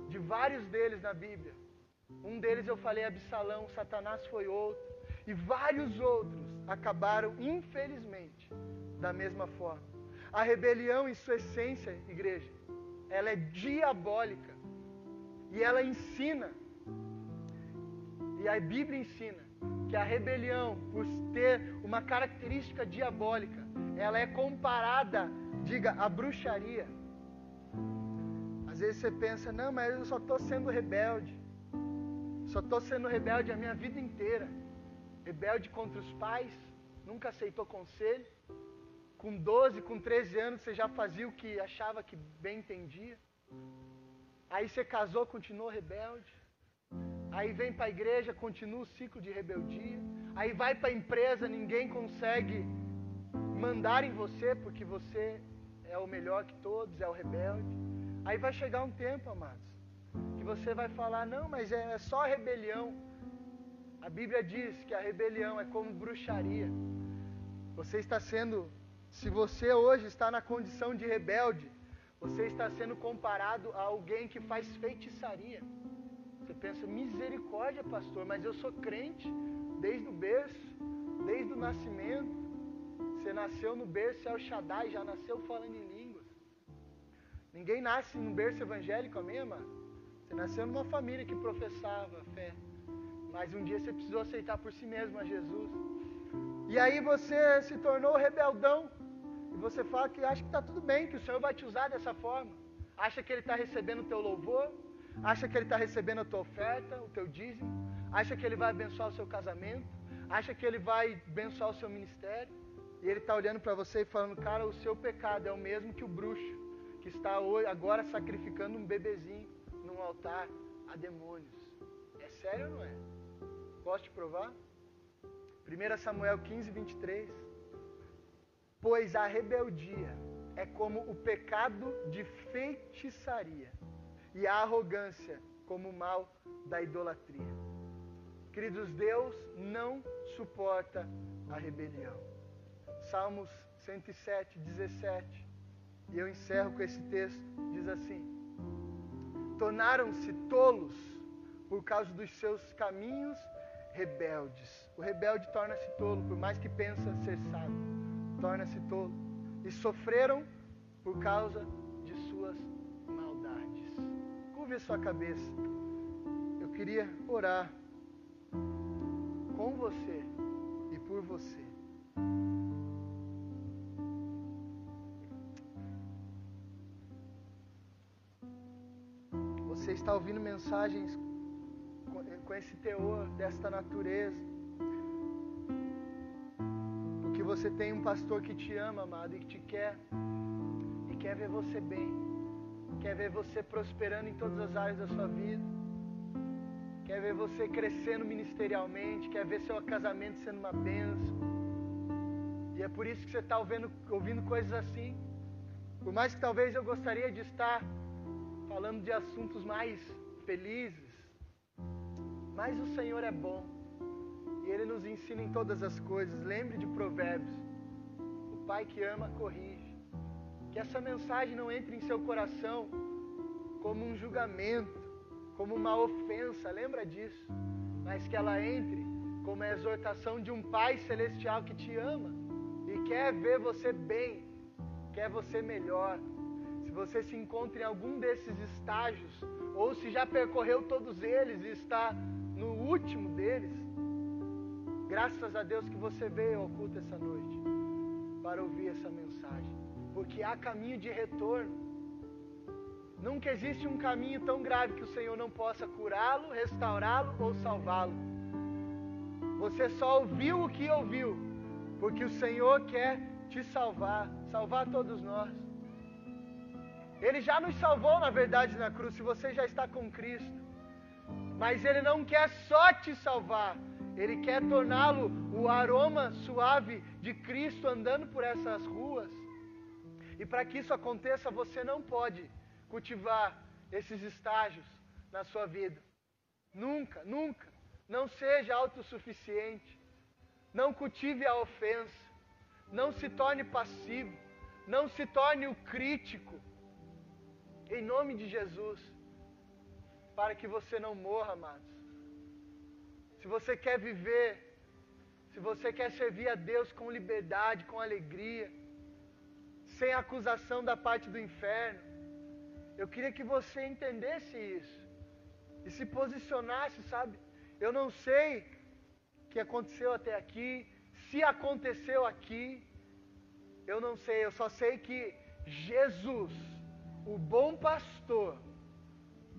de vários deles na Bíblia. Um deles eu falei Absalão, Satanás foi outro, e vários outros acabaram, infelizmente, da mesma forma. A rebelião, em sua essência, igreja, ela é diabólica e ela ensina E a Bíblia ensina que a rebelião, por ter uma característica diabólica, ela é comparada, diga, à bruxaria. Às vezes você pensa, não, mas eu só estou sendo rebelde. Só estou sendo rebelde a minha vida inteira. Rebelde contra os pais, nunca aceitou conselho. Com 12, com 13 anos, você já fazia o que achava que bem entendia. Aí você casou, continuou rebelde. Aí vem para a igreja, continua o ciclo de rebeldia. Aí vai para a empresa, ninguém consegue mandar em você porque você é o melhor que todos, é o rebelde. Aí vai chegar um tempo, amados, que você vai falar: não, mas é, é só rebelião. A Bíblia diz que a rebelião é como bruxaria. Você está sendo, se você hoje está na condição de rebelde, você está sendo comparado a alguém que faz feitiçaria. Você pensa, misericórdia, pastor, mas eu sou crente desde o berço, desde o nascimento. Você nasceu no berço El Shaddai, já nasceu falando em línguas. Ninguém nasce no berço evangélico, amém, mano? Você nasceu numa família que professava fé. Mas um dia você precisou aceitar por si mesmo a Jesus. E aí você se tornou rebeldão. E você fala que acha que está tudo bem, que o Senhor vai te usar dessa forma. Acha que Ele está recebendo o teu louvor. Acha que Ele está recebendo a tua oferta, o teu dízimo. Acha que Ele vai abençoar o seu casamento. Acha que Ele vai abençoar o seu ministério. E Ele está olhando para você e falando, cara, o seu pecado é o mesmo que o bruxo, que está agora sacrificando um bebezinho num altar a demônios. É sério ou não é? Posso te provar? 1 Samuel 15, 23. Pois a rebeldia é como o pecado de feitiçaria, e a arrogância como o mal da idolatria. Queridos, Deus não suporta a rebelião. Salmos 107, 17. E eu encerro com esse texto. Diz assim: Tornaram-se tolos por causa dos seus caminhos rebeldes. O rebelde torna-se tolo, por mais que pensa ser sábio, torna-se tolo. E sofreram por causa de suas maldades. Curve a sua cabeça. Eu queria orar com você e por você. Está ouvindo mensagens com esse teor desta natureza. Porque você tem um pastor que te ama, amado, e que te quer. E quer ver você bem. Quer ver você prosperando em todas as áreas da sua vida. Quer ver você crescendo ministerialmente. Quer ver seu casamento sendo uma bênção. E é por isso que você está ouvindo, ouvindo coisas assim. Por mais que talvez eu gostaria de estar falando de assuntos mais felizes, mas o Senhor é bom e Ele nos ensina em todas as coisas. Lembre de Provérbios: o Pai que ama, corrige. Que essa mensagem não entre em seu coração como um julgamento, como uma ofensa, lembra disso. Mas que ela entre como a exortação de um Pai celestial que te ama e quer ver você bem, quer você melhor. Se você se encontra em algum desses estágios, ou se já percorreu todos eles e está no último deles. Graças a Deus que você veio ao culto essa noite para ouvir essa mensagem, porque há caminho de retorno. Nunca existe um caminho tão grave que o Senhor não possa curá-lo, restaurá-lo ou salvá-lo. Você só ouviu o que ouviu, porque o Senhor quer te salvar, salvar todos nós. Ele já nos salvou, na verdade, na cruz, se você já está com Cristo. Mas Ele não quer só te salvar, Ele quer torná-lo o aroma suave de Cristo andando por essas ruas. E para que isso aconteça, você não pode cultivar esses estágios na sua vida. Nunca, nunca. Não seja autossuficiente. Não cultive a ofensa. Não se torne passivo. Não se torne o crítico. Em nome de Jesus para que você não morra, amados. Se você quer viver, se você quer servir a Deus com liberdade, com alegria, sem acusação da parte do inferno, eu queria que você entendesse isso e se posicionasse, sabe? Eu não sei o que aconteceu até aqui, se aconteceu aqui, eu não sei, eu só sei que Jesus, o bom pastor,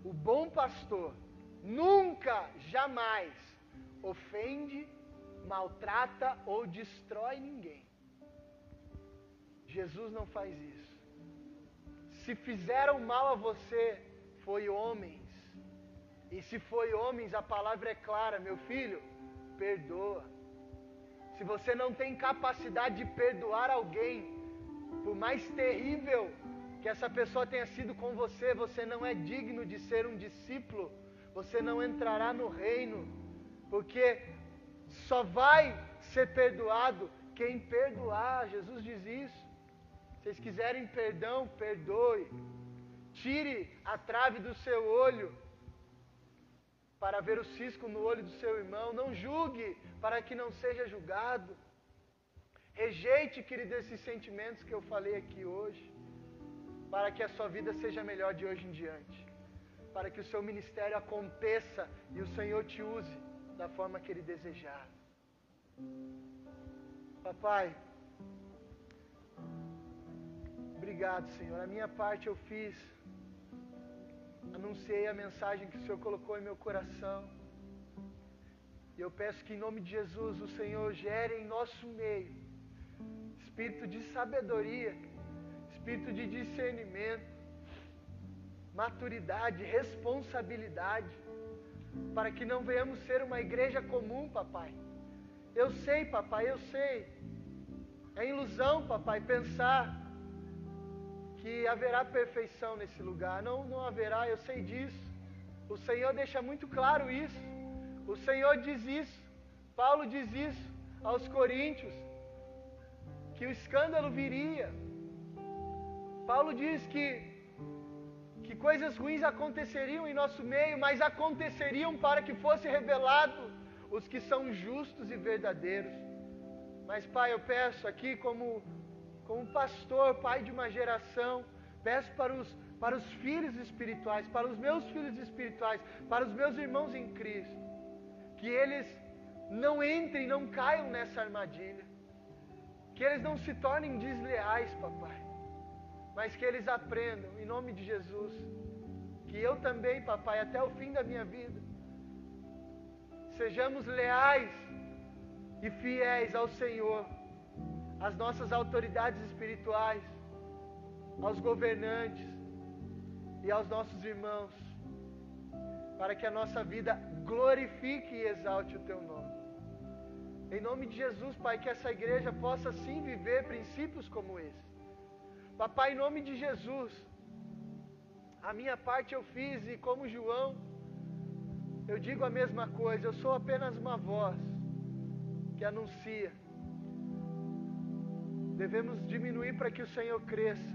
o bom pastor, nunca, jamais ofende, maltrata ou destrói ninguém. Jesus não faz isso. Se fizeram mal a você, foi homens. E se foi homens, a palavra é clara, meu filho, perdoa. Se você não tem capacidade de perdoar alguém, por mais terrível que essa pessoa tenha sido com você, você não é digno de ser um discípulo, você não entrará no reino, porque só vai ser perdoado quem perdoar. Jesus diz isso. Se vocês quiserem perdão, perdoe. Tire a trave do seu olho para ver o cisco no olho do seu irmão. Não julgue para que não seja julgado. Rejeite, querido, esses sentimentos que eu falei aqui hoje, para que a sua vida seja melhor de hoje em diante, para que o seu ministério aconteça e o Senhor te use da forma que Ele desejar. Papai, obrigado, Senhor. A minha parte eu fiz, anunciei a mensagem que o Senhor colocou em meu coração. E eu peço que em nome de Jesus o Senhor gere em nosso meio espírito de sabedoria, espírito de discernimento, maturidade, responsabilidade, para que não venhamos ser uma igreja comum, papai. Eu sei, papai, eu sei. É ilusão, papai, pensar que haverá perfeição nesse lugar. Não, não haverá, eu sei disso. O Senhor deixa muito claro isso. O Senhor diz isso. Paulo diz isso aos Coríntios que o escândalo viria. Paulo diz que, que coisas ruins aconteceriam em nosso meio, mas aconteceriam para que fosse revelado os que são justos e verdadeiros. Mas, Pai, eu peço aqui, como, como pastor, pai de uma geração, peço para os, para os filhos espirituais, para os meus filhos espirituais, para os meus irmãos em Cristo, que eles não entrem, não caiam nessa armadilha. Que eles não se tornem desleais, papai. Mas que eles aprendam, em nome de Jesus. Que eu também, papai, até o fim da minha vida, sejamos leais e fiéis ao Senhor, às nossas autoridades espirituais, aos governantes e aos nossos irmãos, para que a nossa vida glorifique e exalte o Teu nome. Em nome de Jesus, Pai, que essa igreja possa sim viver princípios como esse. Papai, em nome de Jesus, a minha parte eu fiz e como João, eu digo a mesma coisa, eu sou apenas uma voz que anuncia. Devemos diminuir para que o Senhor cresça.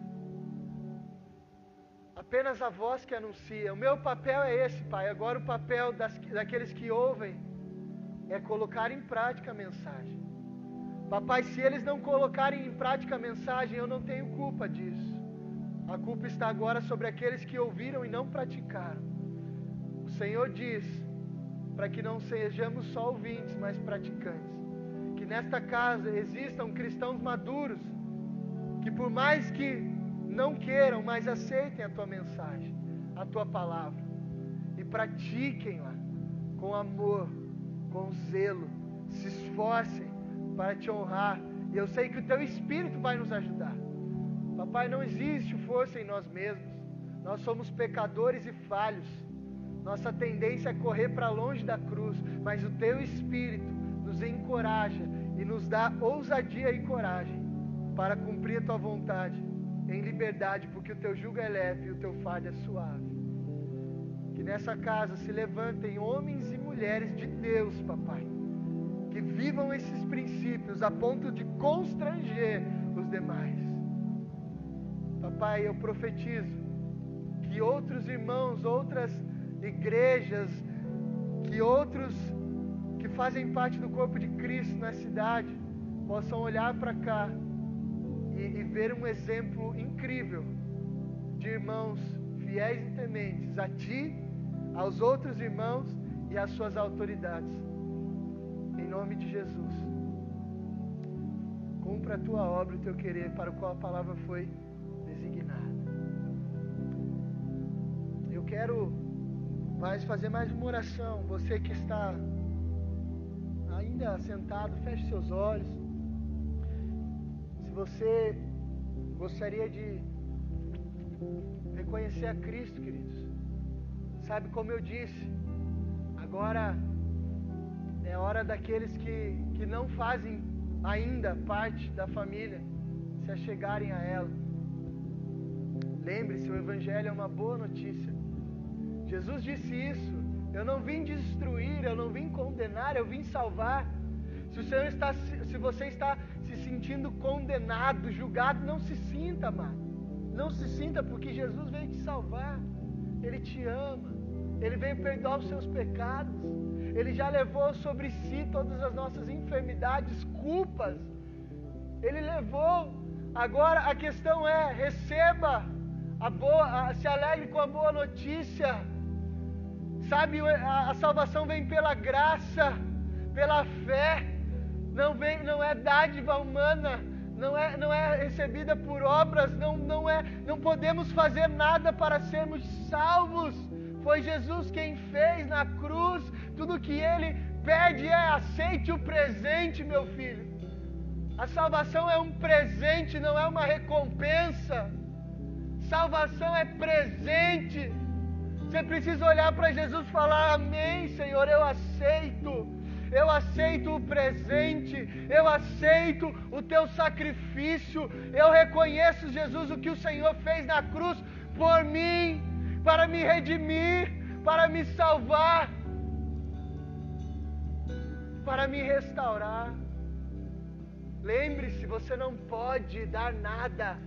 Apenas a voz que anuncia. O meu papel é esse, Pai. Agora o papel das, daqueles que ouvem é colocar em prática a mensagem. Papai, se eles não colocarem em prática a mensagem, eu não tenho culpa disso. A culpa está agora sobre aqueles que ouviram e não praticaram. O Senhor diz para que não sejamos só ouvintes, mas praticantes. Que nesta casa existam cristãos maduros, que por mais que não queiram, mas aceitem a tua mensagem, a tua palavra e pratiquem-la com amor com zelo, se esforcem para te honrar. E eu sei que o teu Espírito vai nos ajudar. Papai, não existe força em nós mesmos. Nós somos pecadores e falhos. Nossa tendência é correr para longe da cruz, mas o teu Espírito nos encoraja e nos dá ousadia e coragem para cumprir a tua vontade em liberdade, porque o teu jugo é leve e o teu fardo é suave. Que nessa casa se levantem homens e mulheres de Deus, papai. Que vivam esses princípios a ponto de constranger os demais. Papai, eu profetizo que outros irmãos, outras igrejas, que outros que fazem parte do corpo de Cristo na cidade possam olhar para cá e, e ver um exemplo incrível de irmãos fiéis e tementes a Ti, aos outros irmãos e as suas autoridades. Nome de Jesus. Cumpra a tua obra, o teu querer, para o qual a palavra foi designada. Eu quero mais fazer mais uma oração. Você que está ainda sentado, feche seus olhos. Se você gostaria de reconhecer a Cristo, queridos, sabe como eu disse, agora é hora daqueles que, que não fazem ainda parte da família se achegarem a ela. Lembre-se, o Evangelho é uma boa notícia. Jesus disse isso. Eu não vim destruir, eu não vim condenar, eu vim salvar. Se o Senhor está, se você está se sentindo condenado, julgado, não se sinta, amado. Não se sinta, porque Jesus veio te salvar. Ele te ama. Ele veio perdoar os seus pecados. Ele já levou sobre si todas as nossas enfermidades, culpas. Ele levou. Agora a questão é: receba a boa, a, se alegre com a boa notícia. Sabe, a, a salvação vem pela graça, pela fé. Não vem, não é dádiva humana, não é, não é recebida por obras, não, não é, não podemos fazer nada para sermos salvos. Foi Jesus quem fez na cruz tudo que ele pede é aceite o presente, meu filho. A salvação é um presente, não é uma recompensa. Salvação é presente. Você precisa olhar para Jesus e falar: Amém, Senhor, eu aceito. Eu aceito o presente, eu aceito o teu sacrifício, eu reconheço, Jesus, o que o Senhor fez na cruz por mim, para me redimir, para me salvar para me restaurar. Lembre-se, você não pode dar nada,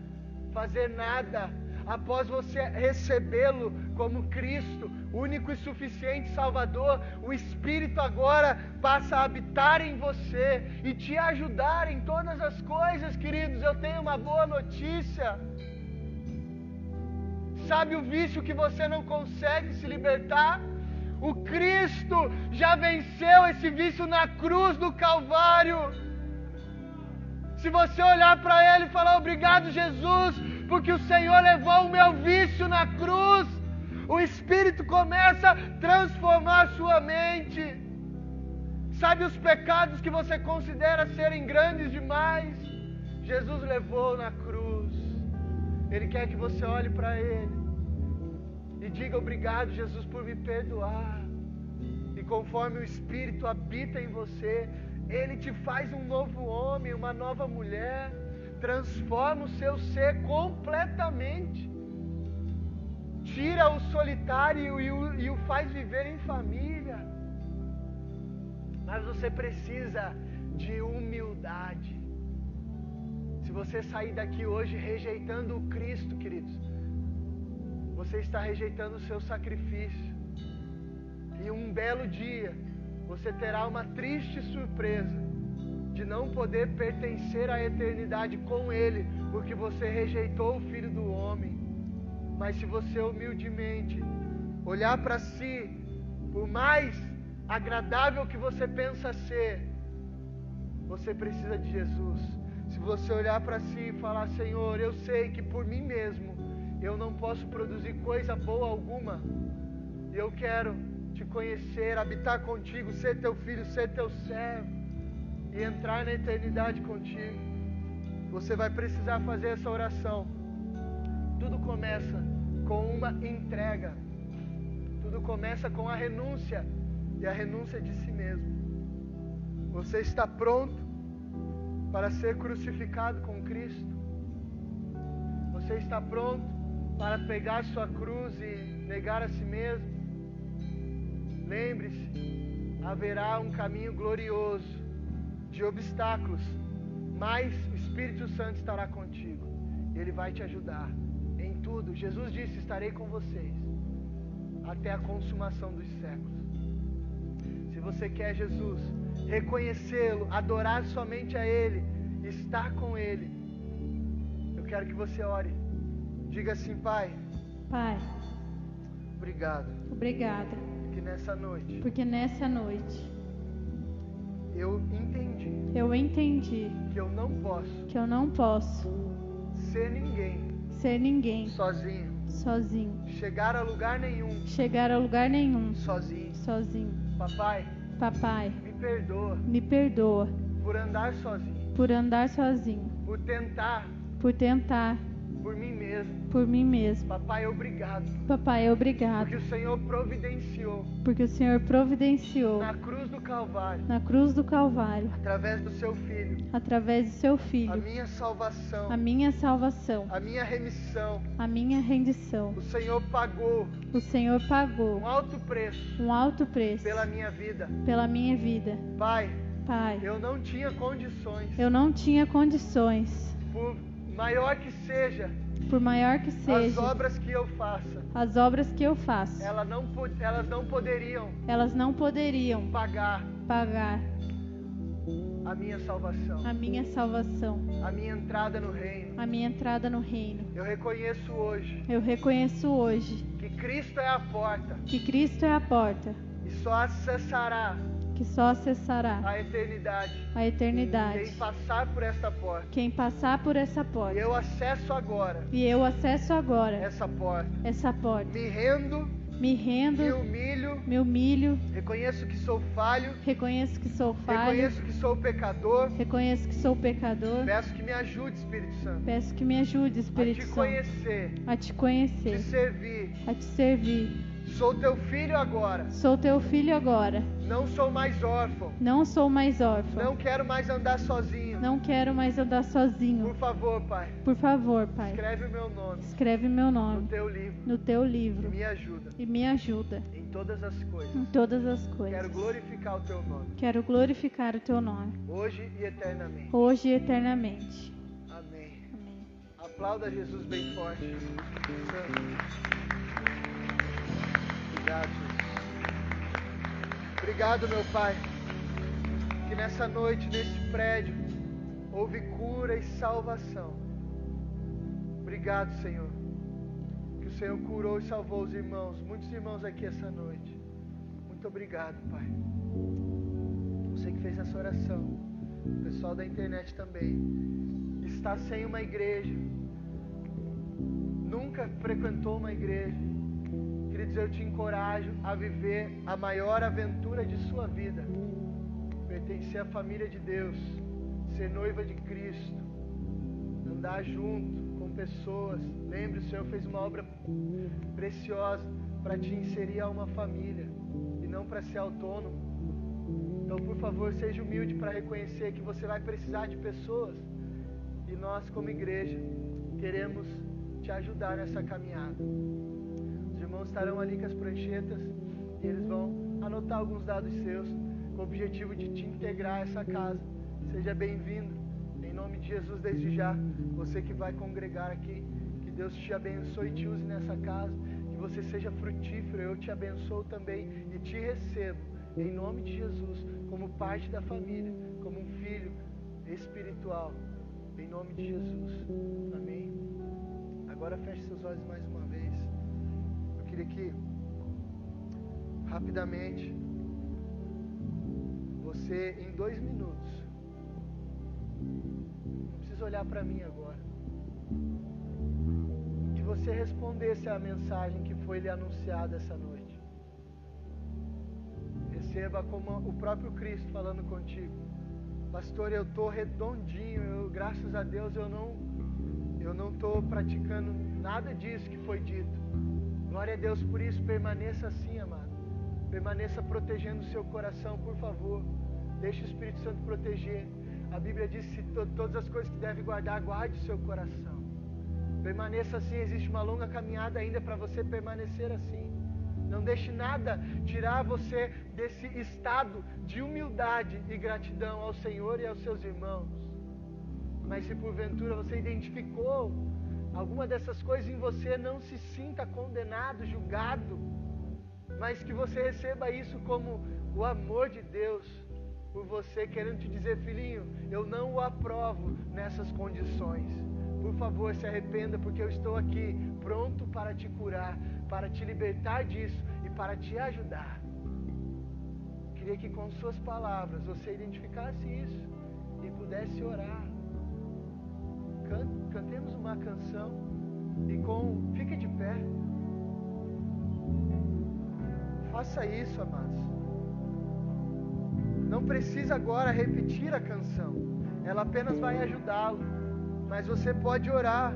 fazer nada, após você recebê-lo como Cristo, único e suficiente Salvador. O Espírito agora passa a habitar em você e te ajudar em todas as coisas, queridos. Eu tenho uma boa notícia. Sabe o vício que você não consegue se libertar? O Cristo já venceu esse vício na cruz do Calvário. Se você olhar para Ele e falar obrigado, Jesus, porque o Senhor levou o meu vício na cruz, o Espírito começa a transformar a sua mente. Sabe os pecados que você considera serem grandes demais? Jesus levou na cruz. Ele quer que você olhe para Ele e diga obrigado, Jesus, por me perdoar. E conforme o Espírito habita em você, ele te faz um novo homem, uma nova mulher, transforma o seu ser completamente, tira o solitário e o, e o faz viver em família. Mas você precisa de humildade. Você sair daqui hoje rejeitando o Cristo, queridos, você está rejeitando o seu sacrifício. E um belo dia você terá uma triste surpresa de não poder pertencer à eternidade com Ele, porque você rejeitou o Filho do Homem. Mas se você humildemente olhar para si, por mais agradável que você pensa ser, você precisa de Jesus. Se você olhar para si e falar, Senhor, eu sei que por mim mesmo eu não posso produzir coisa boa alguma. Eu quero te conhecer, habitar contigo, ser teu filho, ser teu servo e entrar na eternidade contigo. Você vai precisar fazer essa oração. Tudo começa com uma entrega. Tudo começa com a renúncia e a renúncia de si mesmo. Você está pronto para ser crucificado com Cristo? Você está pronto para pegar sua cruz e negar a si mesmo? Lembre-se, haverá um caminho glorioso de obstáculos, mas o Espírito Santo estará contigo. Ele vai te ajudar em tudo. Jesus disse: Estarei com vocês até a consumação dos séculos. Se você quer Jesus, reconhecê-lo, adorar somente a Ele, estar com Ele, eu quero que você ore. Diga assim, Pai. Pai. Obrigado. Obrigada Porque nessa noite porque nessa noite eu entendi eu entendi que eu não posso que eu não posso ser ninguém ser ninguém sozinho, sozinho, chegar a lugar nenhum chegar a lugar nenhum sozinho. sozinho. Papai, Papai, perdoa me perdoa por andar sozinho, por andar sozinho, por tentar por tentar por mim mesmo. por mim mesmo. Papai, obrigado. Papai, obrigado, Porque o Senhor providenciou porque o Senhor providenciou na cruz do Calvário, na cruz do Calvário, através do seu filho, através do seu a Filho, minha salvação, a minha salvação, a minha remissão. a minha rendição. O Senhor pagou. O Senhor pagou. Um alto preço. Um alto preço. Pela minha vida. pela minha vida. Pai, Pai, eu não tinha condições, eu não tinha condições, por maior que seja por maior que as seja obras que eu faça, as obras que eu faço, ela não, elas não poderiam elas não poderiam pagar pagar a minha salvação, a minha salvação, a minha entrada no reino. a minha entrada no reino. Eu reconheço hoje Eu reconheço hoje que Cristo é a porta que Cristo é a porta e só acessará que só acessará a eternidade a eternidade. quem passar por esta porta. Quem passar por essa E porta. eu acesso agora E eu acesso agora essa porta. essa porta. Me rendo, Me rendo, me humilho, me humilho, reconheço que sou falho, reconheço que sou falho, reconheço que sou pecador. reconheço que sou pecador. Peço que me ajude, Espírito Santo, Peço que me ajude, a Espírito te Santo, conhecer, a te te conhecer, servir. a te servir. Sou teu filho agora. Sou teu filho agora. Não sou mais órfão. Não sou mais órfão. Não quero mais andar sozinho. Não quero mais andar Por sozinho. favor, Pai, Por favor, Pai, escreve o meu nome escreve meu no nome teu livro no teu e livro me ajuda e me ajuda em todas as coisas. em todas as Quero coisas. glorificar o teu nome, Quero glorificar o teu nome, hoje e eternamente. hoje e eternamente. Amém. Amém. Aplauda Jesus bem forte. Santo. Obrigado, Jesus. Obrigado, meu Pai, que nessa noite, nesse prédio, houve cura e salvação. Obrigado, Senhor, que o Senhor curou e salvou os irmãos, muitos irmãos aqui essa noite. Muito obrigado, Pai. Você que fez essa oração, o pessoal da internet também, está sem uma igreja, nunca frequentou uma igreja, queridos, eu te encorajo a viver a maior aventura de sua vida, pertencer à família de Deus, ser noiva de Cristo, andar junto com pessoas. Lembre, o Senhor fez uma obra preciosa para te inserir a uma família e não para ser autônomo. Então, por favor, seja humilde para reconhecer que você vai precisar de pessoas e nós, como igreja, queremos te ajudar nessa caminhada. Os irmãos estarão ali com as pranchetas e eles vão anotar alguns dados seus com o objetivo de te integrar a essa casa. Seja bem-vindo, em nome de Jesus, desde já. Você que vai congregar aqui, que Deus te abençoe e te use nessa casa, que você seja frutífero. Eu te abençoo também e te recebo, em nome de Jesus, como parte da família, como um filho espiritual, em nome de Jesus. Amém. Agora feche seus olhos mais uma vez. Queria que, rapidamente, você, em dois minutos, não precisa olhar para mim agora, que você respondesse à mensagem que foi lhe anunciada essa noite. Receba como o próprio Cristo falando contigo. Pastor, eu estou redondinho, eu, graças a Deus eu não eu não estou praticando nada disso que foi dito. Glória a Deus por isso, permaneça assim, amado. Permaneça protegendo o seu coração, por favor. Deixe o Espírito Santo proteger. A Bíblia diz que to todas as coisas que deve guardar, guarde o seu coração. Permaneça assim, existe uma longa caminhada ainda para você permanecer assim. Não deixe nada tirar você desse estado de humildade e gratidão ao Senhor e aos seus irmãos. Mas se porventura você identificou alguma dessas coisas em você, não se sinta condenado, julgado, mas que você receba isso como o amor de Deus por você, querendo te dizer, filhinho, eu não o aprovo nessas condições. Por favor, se arrependa, porque eu estou aqui pronto para te curar, para te libertar disso e para te ajudar. queria que com suas palavras você identificasse isso e pudesse orar. Can- Cantemos uma canção e com. Fique de pé. Faça isso, amados. Não precisa agora repetir a canção. Ela apenas vai ajudá-lo. Mas você pode orar.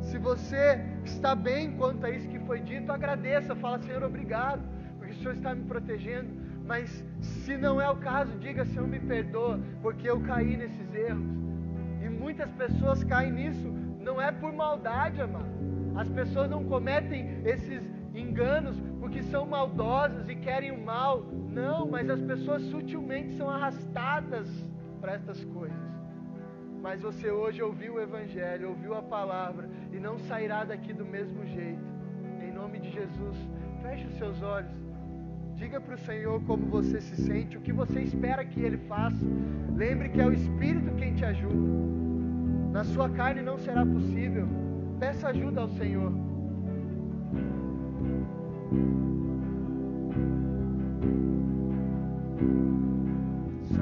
Se você está bem quanto a isso que foi dito, agradeça. Fala, Senhor, obrigado, porque o Senhor está me protegendo. Mas se não é o caso, diga, Senhor, me perdoa, porque eu caí nesses erros. Muitas pessoas caem nisso, não é por maldade, amado. As pessoas não cometem esses enganos porque são maldosas e querem o mal. Não, mas as pessoas sutilmente são arrastadas para estas coisas. Mas você hoje ouviu o Evangelho, ouviu a palavra e não sairá daqui do mesmo jeito. Em nome de Jesus, feche os seus olhos. Diga para o Senhor como você se sente, o que você espera que Ele faça. Lembre que é o Espírito quem te ajuda. Na sua carne não será possível. Peça ajuda ao Senhor.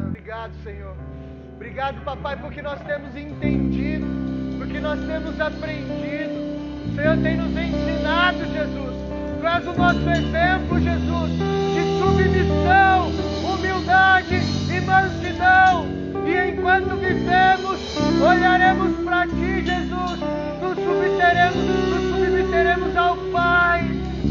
Obrigado, Senhor. Obrigado, papai, porque nós temos entendido, porque nós temos aprendido. O Senhor tem nos ensinado, Jesus. Tu és o nosso exemplo, Jesus, de submissão, humildade e mansidão. Enquanto vivemos, olharemos para ti, Jesus. Nos submeteremos, nos submeteremos ao Pai.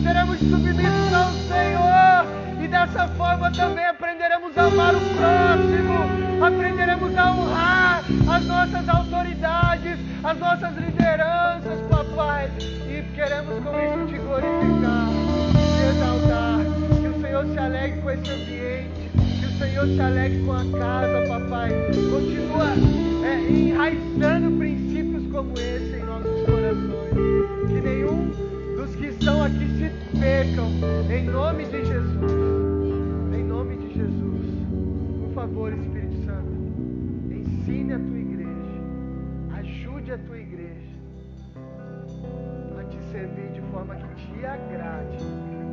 Seremos submissos ao Senhor. E dessa forma também aprenderemos a amar o próximo, aprenderemos a honrar as nossas autoridades, as nossas lideranças, papai. E queremos com isso te glorificar, te exaltar. Que o Senhor se alegre com esse ambiente, Senhor se alegre com a casa, papai. Continua é, enraizando princípios como esse em nossos corações. Que nenhum dos que estão aqui se percam, em nome de Jesus. Em nome de Jesus. Por favor, Espírito Santo, ensine a tua igreja, ajude a tua igreja a te servir de forma que te agrade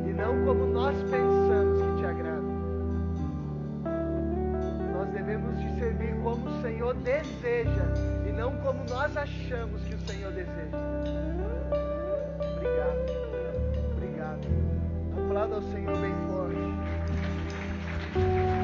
e não como nós pensamos devemos te servir como o Senhor deseja e não como nós achamos que o Senhor deseja. Obrigado. Obrigado. Aplauda ao Senhor bendito.